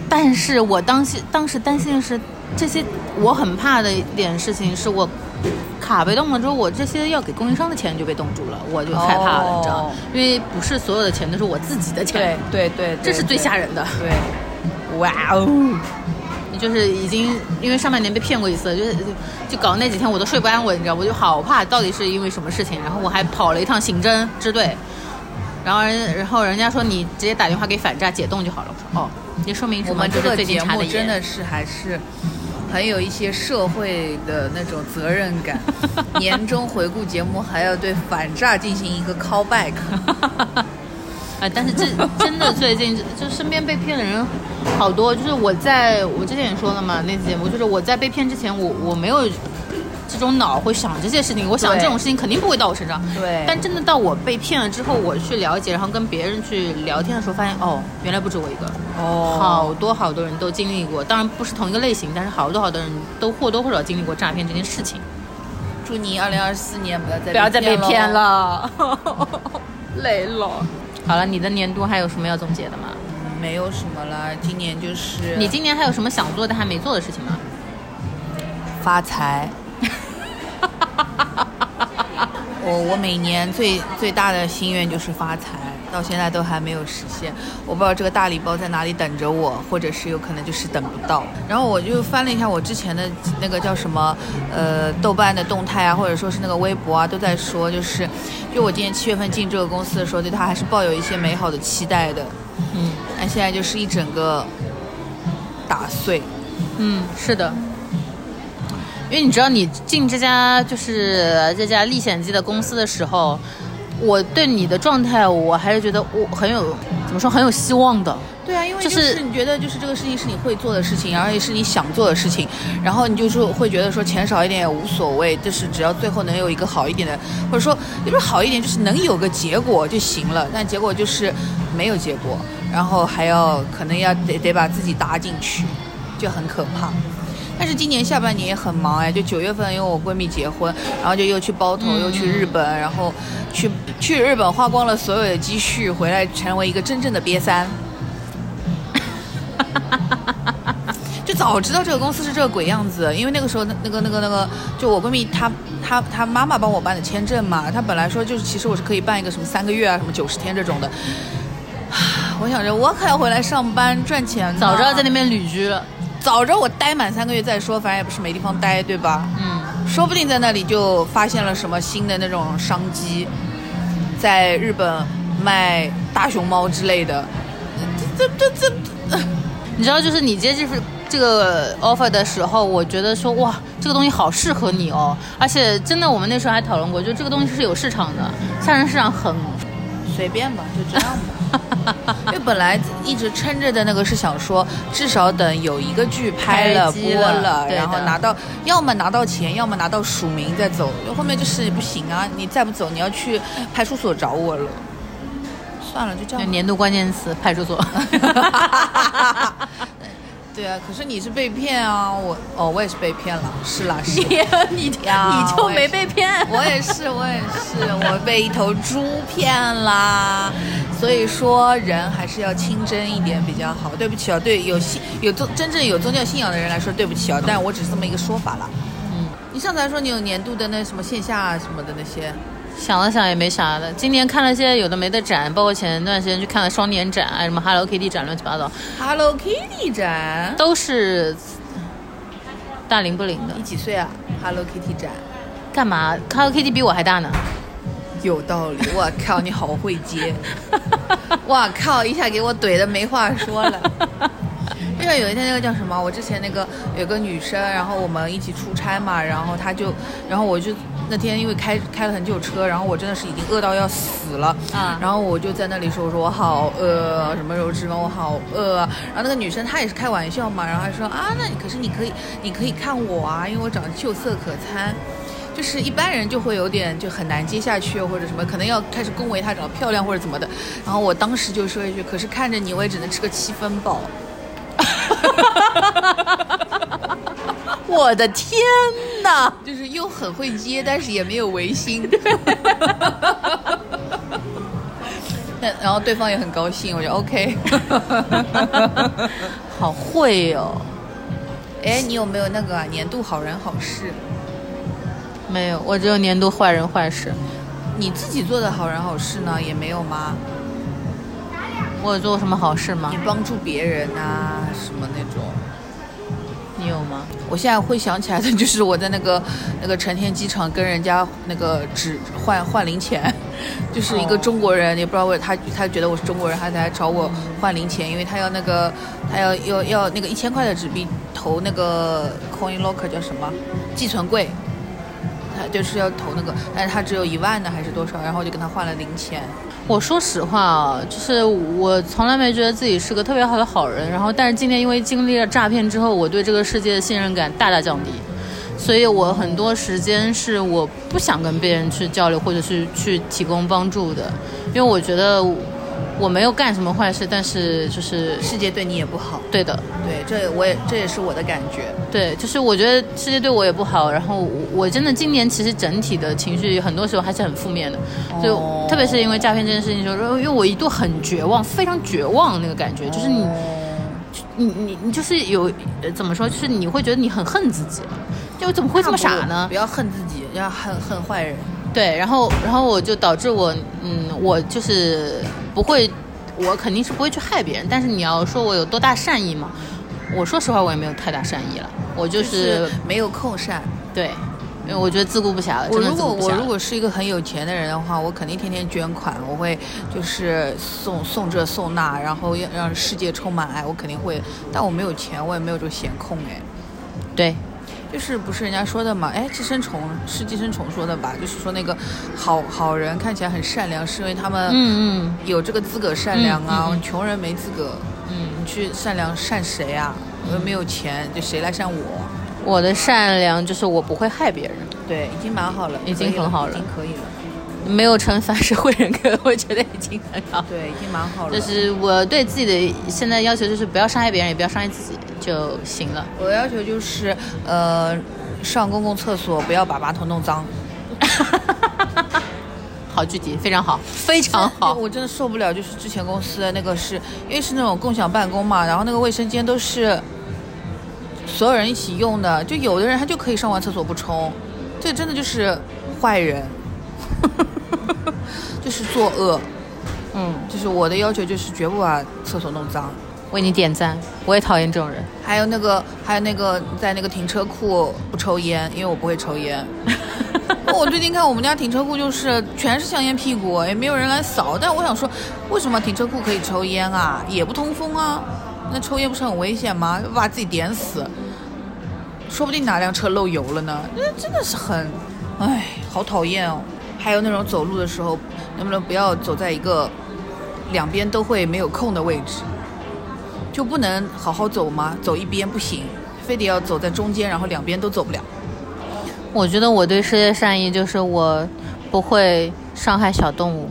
但是我当心当时担心的是，这些我很怕的一点事情是我卡被冻了之后，我这些要给供应商的钱就被冻住了，我就害怕了，你知道吗哦？因为不是所有的钱都是我自己的钱，对对对，这是最吓人的。对，哇哦！你就是已经因为上半年被骗过一次，就是就搞那几天我都睡不安稳，你知道，我就好怕到底是因为什么事情，然后我还跑了一趟刑侦支队，然后人然后人家说你直接打电话给反诈解冻就好了，我说哦，这说明什么？我们这个节目。真的是还是很有一些社会的那种责任感。<laughs> 年终回顾节目还要对反诈进行一个 callback。啊，但是这真的最近就身边被骗的人好多，就是我在我之前也说了嘛，那期节目就是我在被骗之前，我我没有这种脑会想这些事情，我想这种事情肯定不会到我身上。对但真的到我被骗了之后，我去了解，然后跟别人去聊天的时候，发现哦，原来不止我一个，哦好多好多人都经历过。当然不是同一个类型，但是好多好多人都或多或少经历过诈骗这件事情。祝你二零二四年不要再不要再被骗了。<laughs> 了，累了。好了，你的年度还有什么要总结的吗？没有什么了，今年就是你今年还有什么想做但还没做的事情吗？发财。<laughs> 我我每年最最大的心愿就是发财，到现在都还没有实现。我不知道这个大礼包在哪里等着我，或者是有可能就是等不到。然后我就翻了一下我之前的那个叫什么，呃，豆瓣的动态啊，或者说是那个微博啊，都在说，就是就我今年七月份进这个公司的时候，对它还是抱有一些美好的期待的。嗯但现在就是一整个打碎。嗯，是的。因为你知道，你进这家就是这家历险记的公司的时候，我对你的状态，我还是觉得我很有怎么说很有希望的。对啊，因为就就是是你觉得就是这个事情是你会做的事情，然后也是你想做的事情，然后你就是会觉得说钱少一点也无所谓，就是只要最后能有一个好一点的，或者说也不是好一点，就是能有个结果就行了。但结果就是没有结果，然后还要可能要得得把自己搭进去，就很可怕。但是今年下半年也很忙哎，就九月份因为我闺蜜结婚，然后就又去包头，嗯又去日本，然后去去日本花光了所有的积蓄，回来成为一个真正的瘪三。<laughs> 就早知道这个公司是这个鬼样子，因为那个时候那那个那个那个，就我闺蜜她她她妈妈帮我办的签证嘛，她本来说就是其实我是可以办一个什么三个月啊，什么九十天这种的。<sighs> 我想着我可要回来上班赚钱，早知道在那边旅居了。早知道我待满三个月再说，反正也不是没地方待，对吧？嗯，说不定在那里就发现了什么新的那种商机，在日本卖大熊猫之类的。这这这这，你知道，就是你接这份这个 offer 的时候，我觉得说哇，这个东西好适合你哦，而且真的，我们那时候还讨论过，就这个东西是有市场的，下沉市场很随便吧，就这样吧。<laughs> 因为本来一直撑着的那个是想说，至少等有一个剧拍了播了，然后拿到，要么拿到钱，要么拿到署名再走。后面就是不行啊，你再不走，你要去派出所找我了。算了，就这样。年度关键词派出所。<laughs> 对啊，可是你是被骗啊，我哦，我也是被骗了，是啦，是。<laughs> 你你呀你就没被骗？我也是，我也是，我被一头猪骗啦。所以说，人还是要清真一点比较好。对不起啊，对有信有宗真正有宗教信仰的人来说，对不起啊，但我只是这么一个说法啦。嗯，你上次还说你有年度的那什么线下什么的那些，想了想也没啥的。今年看了些有的没的展，包括前段时间去看了双年展，啊，什么 Hello Kitty 展，乱七八糟，Hello Kitty 展，都是大龄不龄的你。几岁啊？Hello Kitty 展，干嘛？Hello Kitty 比我还大呢。有道理。<laughs> 我靠，你好会接。<laughs> 我靠，一下给我怼的没话说了。<laughs> <laughs> 因为有一天那个叫什么，我之前那个有个女生，然后我们一起出差嘛，然后她就，然后我就那天因为开开了很久车，然后我真的是已经饿到要死了啊然后我就在那里说，我说我好饿，什么时候吃饭，我好饿啊。然后那个女生她也是开玩笑嘛，然后还说啊，那可是你可以你可以看我啊，因为我长得秀色可餐。就是一般人就会有点就很难接下去，或者什么，可能要开始恭维她长得漂亮或者怎么的。然后我当时就说一句：“可是看着你，我也只能吃个七分饱。” <laughs> 我的天哪！就是又很会接，但是也没有违心。<laughs> 那然后对方也很高兴，我就 OK。<laughs> 好会哦。哎，你有没有那个啊年度好人好事？没有，我只有年度坏人坏事。你自己做的好人好事呢，也没有吗？我有做过什么好事吗你？帮助别人啊，什么那种？你有吗？我现在会想起来的就是我在那个那个成田机场跟人家那个纸换换零钱，<laughs> 就是一个哦中国人，也不知道为他他觉得我是中国人，他才找我换零钱，因为他要那个他要要要那个一千块的纸币投那个 coin locker 叫什么寄存柜，他就是要投那个，但是他只有一万的还是多少，然后我就跟他换了零钱。我说实话啊，就是我从来没觉得自己是个特别好的好人，然后但是今天因为经历了诈骗之后，我对这个世界的信任感大大降低。所以我很多时间是我不想跟别人去交流，或者是去提供帮助的，因为我觉得我没有干什么坏事，但是就是世界对你也不好。对的，对，这我也这也是我的感觉。对，就是我觉得世界对我也不好，然后我我真的今年其实整体的情绪很多时候还是很负面的，就、哦特别是因为诈骗这件事情的时候，因为我一度很绝望，非常绝望那个感觉，就是你。你你你就是有呃怎么说？就是你会觉得你很恨自己，就怎么会这么傻呢不？要恨自己，要恨恨坏人。对，然后然后我就导致我嗯，我就是不会，我肯定是不会去害别人。但是你要说我有多大善意嘛？我说实话，我也没有太大善意了，我就就是没有空善。对，因为我觉得自顾不暇了，我如果我如果是一个很有钱的人的话，我肯定天天捐款，我会就是送送这送那，然后要让世界充满爱，我肯定会。但我没有钱，我也没有这个闲空哎。对就是不是人家说的嘛？哎，寄生虫是寄生虫说的吧？就是说那个好好人看起来很善良，是因为他们嗯嗯有这个资格善良啊，嗯嗯嗯穷人没资格。嗯，你去善良善谁啊？我又没有钱，就谁来善我？我的善良就是我不会害别人，对，已经蛮好了，已经很好了已经可以了。没有惩罚社会人格，我觉得已经很好。对，已经蛮好了。就是我对自己的现在要求就是不要伤害别人，也不要伤害自己就行了。我的要求就是，呃，上公共厕所不要把马桶弄脏。<laughs> 好具体，非常好，非常好。我真的受不了，就是之前公司的那个是，因为是那种共享办公嘛，然后那个卫生间都是所有人一起用的，就有的人他就可以上完厕所不冲，这真的就是坏人，<laughs> 就是作恶。嗯，就是我的要求就是绝不把厕所弄脏。为你点赞，我也讨厌这种人。还有那个，还有那个，在那个停车库不抽烟，因为我不会抽烟。<laughs> 我最近看我们家停车库就是全是香烟屁股，也没有人来扫。但我想说，为什么停车库可以抽烟啊？也不通风啊？那抽烟不是很危险吗？把自己点死，说不定哪辆车漏油了呢？那真的是很，唉，好讨厌哦。还有那种走路的时候，能不能不要走在一个两边都会没有空的位置？就不能好好走吗？走一边不行，非得要走在中间，然后两边都走不了。我觉得我对世界善意就是我不会伤害小动物，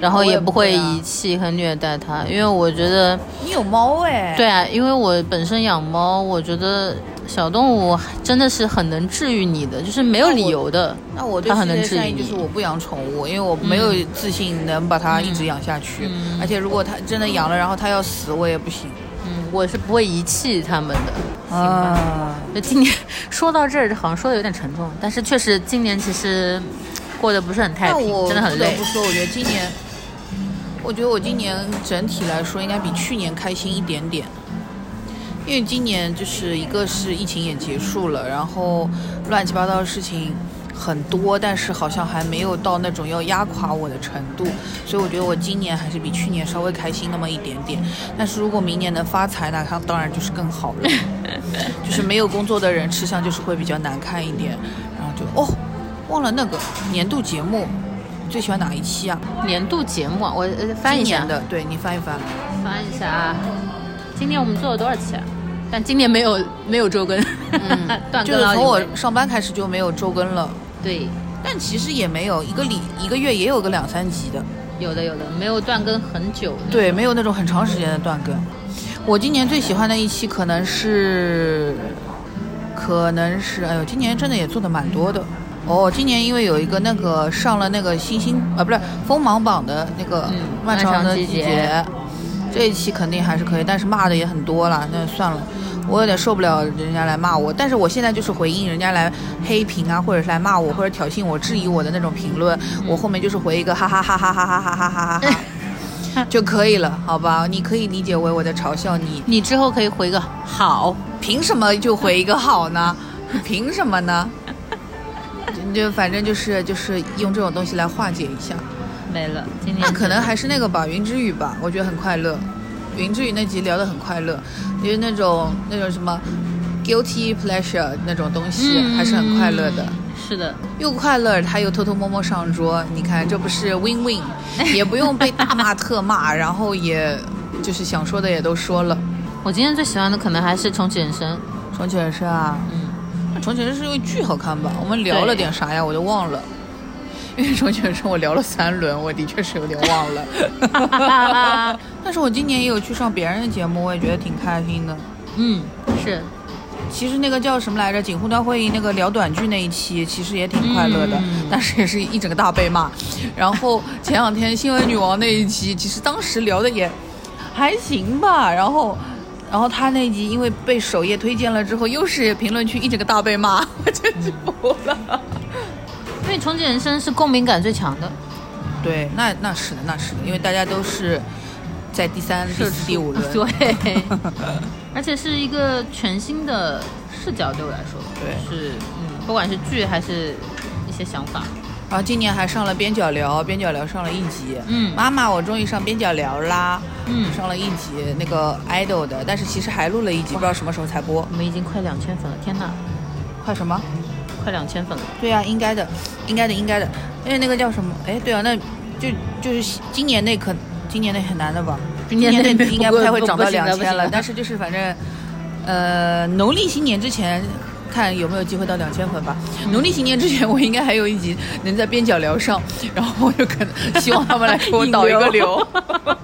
然后也也不会遗弃和虐待它，因为我觉得，你有猫哎？对啊，因为我本身养猫，我觉得小动物真的是很能治愈你的，就是没有理由的。那我对它很能治愈你善意就是我不养宠物，因为我没有自信能把它一直养下去。嗯而且如果它真的养了，然后它要死，我也不行。嗯，我是不会遗弃它们的。啊，就今年 <laughs> 说到这儿，好像说的有点沉重，但是确实今年其实过得不是很太平，我真的很累不得不。说，我觉得今年，我觉得我今年整体来说应该比去年开心一点点。因为今年就是一个是疫情也结束了，然后乱七八糟的事情很多，但是好像还没有到那种要压垮我的程度，所以我觉得我今年还是比去年稍微开心那么一点点。但是如果明年能发财，那它当然就是更好了。<laughs> 就是没有工作的人吃相就是会比较难看一点，然后就哦，忘了那个年度节目，最喜欢哪一期啊？年度节目啊，我呃翻一下，的，对你翻一翻。翻一下啊。今年我们做了多少期啊？但今年没有没有周更，<laughs> 断就是从我上班开始就没有周更了，对但其实也没有一个礼一个月也有个两三集的，有的有的没有断更很久。对，没有那种很长时间的断更。我今年最喜欢的一期可能是，可能是，哎呦，今年真的也做的蛮多的。哦，今年因为有一个那个上了那个星星啊，不是锋芒榜的那个嗯漫长的季节季节，这一期肯定还是可以，但是骂的也很多了，那算了，我有点受不了人家来骂我。但是我现在就是回应人家来黑屏啊，或者是来骂我，或者挑衅我、质疑我的那种评论，我后面就是回一个哈哈哈哈哈哈哈哈哈哈哈就可以了，好吧？你可以理解为我在嘲笑你，你之后可以回个好，凭什么就回一个好呢？凭什么呢？就就反正就是就是用这种东西来化解一下。没了。今年那可能还是那个吧，云之羽吧，我觉得很快乐。云之羽那集聊得很快乐，因为那种那种什么 guilty pleasure 那种东西嗯还是很快乐的。是的，又快乐，他又偷偷摸摸上桌，你看这不是 win win，也不用被大骂特骂，然后也就是想说的也都说了。我今天最喜欢的可能还是重启人生。重启人生啊，嗯，重启人生因为剧好看吧？我们聊了点啥呀？我都忘了。因为重启人生我聊了三轮，我的确是有点忘了。<laughs> 但是我今年也有去上别人的节目，我也觉得挺开心的。嗯，是。其实那个叫什么来着？锦湖端会议那个聊短剧那一期，其实也挺快乐的，嗯但是也是一整个大被骂。然后前两天新闻女王那一期，其实当时聊的也还行吧。然后，然后他那集因为被首页推荐了之后，又是评论区一整个大被骂，我 <laughs> 真是服了。因为重启人生是共鸣感最强的，对，那那是的，那是的，因为大家都是在第三、第四、第五轮。<laughs> 对，<laughs> 而且是一个全新的视角，对我来说，对是嗯，不管是剧还是一些想法，然后今年还上了边角聊，边角聊上了一集。嗯妈妈，我终于上边角聊啦。嗯上了一集那个 idol 的，但是其实还录了一集，不知道什么时候才播。我们已经快两千粉了，天哪，快什么？快两千粉了，对呀、应该的，应该的，应该的。因为那个叫什么？哎，对啊，那就就是今年那可今年那很难的吧？今年应该不太会涨到两千了，但是就是反正，呃，农历新年之前。看有没有机会到两千粉吧。农历新年之前，我应该还有一集能在边角聊上，然后我就可能希望他们来给我导一个流。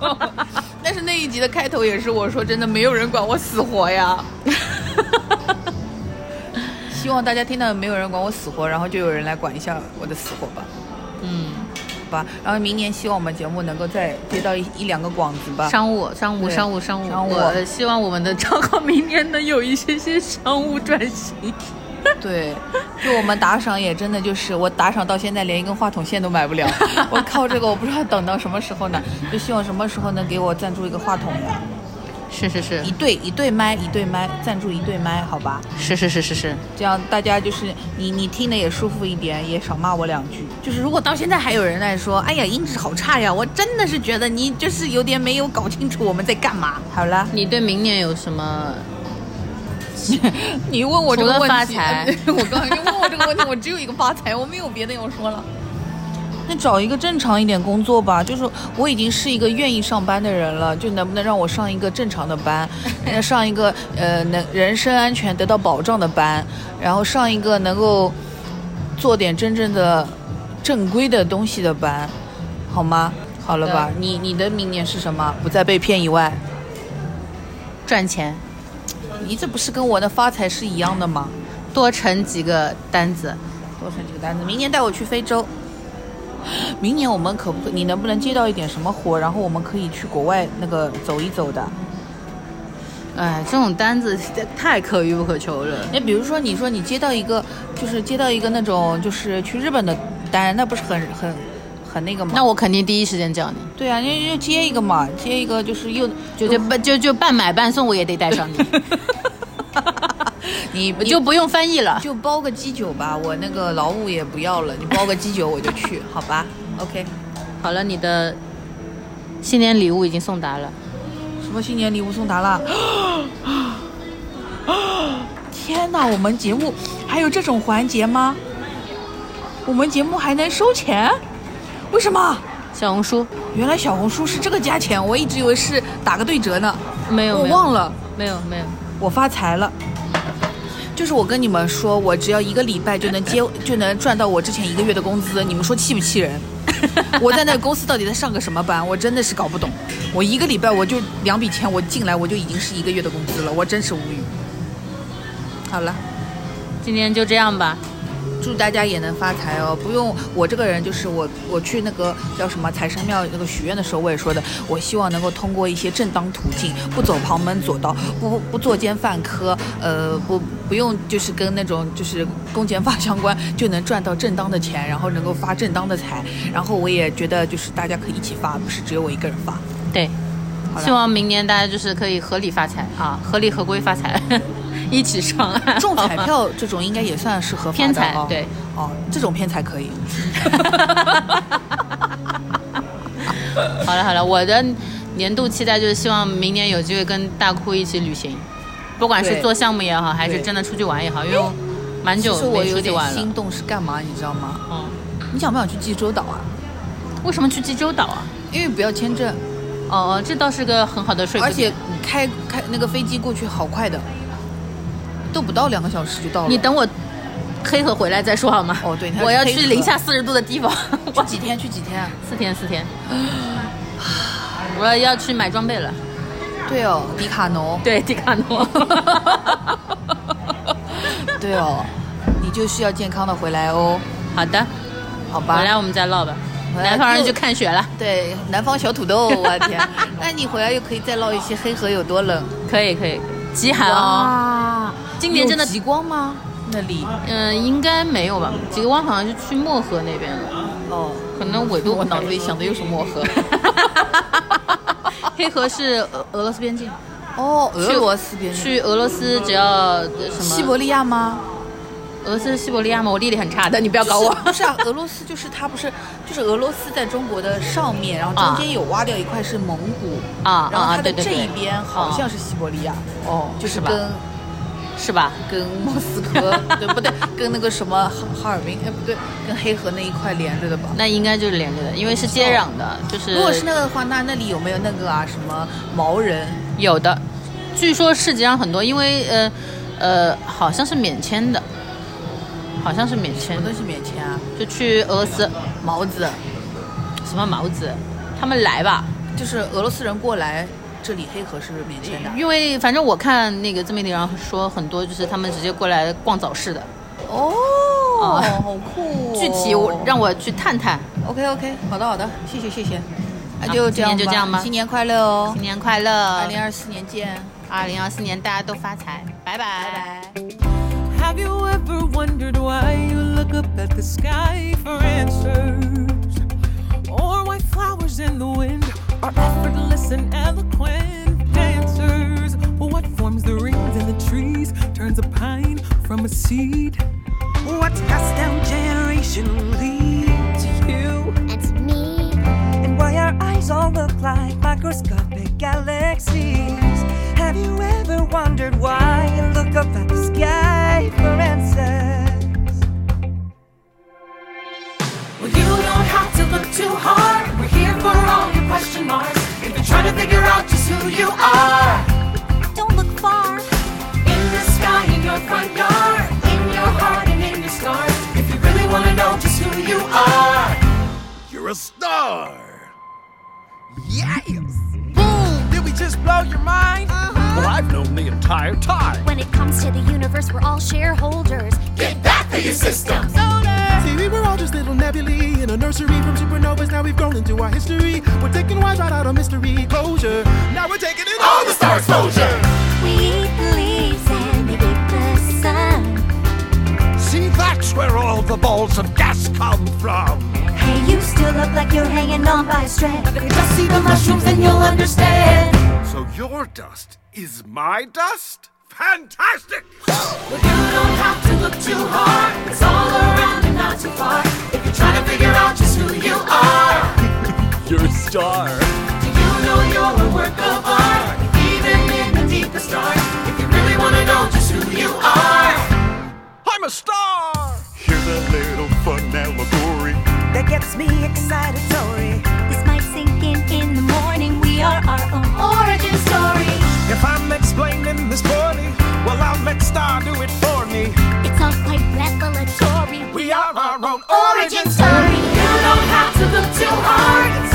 <laughs> 但是那一集的开头也是我说真的，没有人管我死活呀。希望大家听到没有人管我死活，然后就有人来管一下我的死活吧，嗯，好吧。然后明年希望我们节目能够再接到一一两个广子吧。商务商务商务商务，商务我希望我们的账号明年能有一些些商务转型。<laughs> 对，就我们打赏也真的就是我打赏到现在连一根话筒线都买不了，<laughs> 我靠这个我不知道等到什么时候呢，就希望什么时候能给我赞助一个话筒呀，是是是一对一对麦一对麦赞助一对麦，好吧，是是是是是，这样大家就是你你听的也舒服一点，也少骂我两句。就是如果到现在还有人在说，哎呀音质好差呀，我真的是觉得你就是有点没有搞清楚我们在干嘛。好了，你对明年有什么？<laughs> 你问我这个问题，发财 <laughs> 我刚才就问我这个问题，我只有一个发财，我没有别的要说了。那找一个正常一点工作吧，就是我已经是一个愿意上班的人了，就能不能让我上一个正常的班，<laughs> 呃上一个呃能人身安全得到保障的班，然后上一个能够做点真正的正规的东西的班，好吗？好了吧，你你的明年是什么？不再被骗以外，赚钱，你这不是跟我的发财是一样的吗？多成几个单子。多成几个单子，明年带我去非洲。明年我们可不可？你能不能接到一点什么活，然后我们可以去国外那个走一走的？哎，这种单子太可遇不可求了。那比如说，你说你接到一个，就是接到一个那种就是去日本的单，那不是很很很那个吗？那我肯定第一时间叫你，对啊，你就接一个嘛，接一个就是又就就半就就半买半送，我也得带上你，<laughs> <laughs> 你不就不用翻译了。就包个鸡酒吧，我那个劳务也不要了，你包个鸡酒我就去，<laughs> 好吧？OK。好了，你的新年礼物已经送达了。什么新年礼物送达了？<gasps> 天哪，我们节目还有这种环节吗？我们节目还能收钱？为什么？小红书原来小红书是这个价钱，我一直以为是打个对折呢。没有我忘了，没有没有。我发财了。就是我跟你们说，我只要一个礼拜就能接，<laughs> 就能赚到我之前一个月的工资。你们说气不气人？<laughs> 我在那个公司到底在上个什么班？我真的是搞不懂。我一个礼拜我就两笔钱，我进来我就已经是一个月的工资了，我真是无语。好了，今天就这样吧。祝大家也能发财哦！不用我这个人，就是我，我去那个叫什么财神庙那个许愿的时候，我也说的，我希望能够通过一些正当途径，不走旁门左道，不不作奸犯科，呃，不不用就是跟那种就是公检法相关，就能赚到正当的钱，然后能够发正当的财。然后我也觉得就是大家可以一起发，不是只有我一个人发。对，希望明年大家就是可以合理发财啊，合理合规发财，一起上岸。中彩票这种应该也算是合法的偏财哦，对，哦，这种偏财可以。<laughs> 好了好了，我的年度期待就是希望明年有机会跟大哭一起旅行，不管是做项目也好，还是真的出去玩也好，因为蛮久没实我有点出去玩了心。动是干嘛，你知道吗？嗯，你想不想去济州岛啊？为什么去济州岛啊？因为不要签证，哦哦，这倒是个很好的说服而且。你开开那个飞机过去好快的，都不到两个小时就到了。你等我黑河回来再说好吗？哦对我要去零下四十度的地方，去几天？去几天啊？四天四天。<sighs> 我要要去买装备了，对哦，迪卡侬。对，迪卡侬。<laughs> 对哦，你就需要健康的回来哦，好的，好吧？回来我们再唠吧。南方人去看雪了，对，南方小土豆，我的天！<laughs> 那你回来又可以再唠一些黑河有多冷。可以可以，极寒哦。哇，今年真的极光吗？那里嗯，应该没有吧？极光好像是去漠河那边了，哦，可能纬度我脑子里想的又是漠河。<laughs> 黑河是俄俄罗斯边境，哦，俄罗斯边境去俄罗斯只要呃什么？西伯利亚吗？俄罗斯是西伯利亚吗？我地理很差的，你不要搞我。不是啊，俄罗斯 <laughs> 就是它不是，就是俄罗斯在中国的上面，然后中间有挖掉一块是蒙古啊！然后它的对对对，这一边好像是西伯利亚，哦，吧？就是跟是吧？跟莫斯科对不对？<laughs> 跟那个什么哈哈尔滨哎不对，跟黑河那一块连着的吧？那应该就是连着的，因为是接壤的，就是如果是那个的话，那那里有没有那个啊什么毛人？有的，据说世界上很多，因为呃呃好像是免签的，好像是免签的什么东，西免签啊？就去俄罗斯毛子，什么毛子，他们来吧，就是俄罗斯人过来这里黑河是免签的。因为反正我看那个自媒体上说很多就是他们直接过来逛早市的，哦，啊好酷、哦！具体我让我去探探。OK OK，好的好的，谢谢谢谢，那好就这样今天就这样吧新年快乐哦新，年快乐！二零二四年见，二零二四年大家都发财，拜拜拜拜。Have you ever wondered why you look up at the sky for answers? Or why flowers in the wind are effortless and eloquent a seed? What's passed down generationally to you? and to me. And why our eyes all look like microscopic galaxies. Have you ever wondered why you look up at the sky for answers? Well, you don't have to look too hard. We're here for all your question marks. If you're trying to figure out just who you are, your front yard, in your heart, and in your scars. If you really want to know just who you are. You're a star. Yes. Boom! Did we just blow your mind? Uh-huh. Well, I've known the entire time. When it comes to the universe, we're all shareholders. Get back to your system. See, we were all just little nebulae in a nursery from supernovas. Now we've grown into our history. We're taking wise right out of mystery closure. Now we're taking it all the star exposure. We eat that's where all the balls of gas come from. Hey, you still look like you're hanging on by a thread. But if you just see the mushrooms, then you'll understand. So your dust is my dust? Fantastic! <gasps> Well, you don't have to look too hard. It's all around and not too far. If you're trying to figure out just who you are, <laughs> You're a star. do you know you're a work of art? Even in the deepest dark, if you really want to know just who you are, I'm a star! that gets me excited, sorry. This might sink in in the morning. We are our own origin story. If I'm explaining this poorly, well, I'll let Star do it for me. It's all quite revelatory. We are our own origin story. You don't have to look too hard.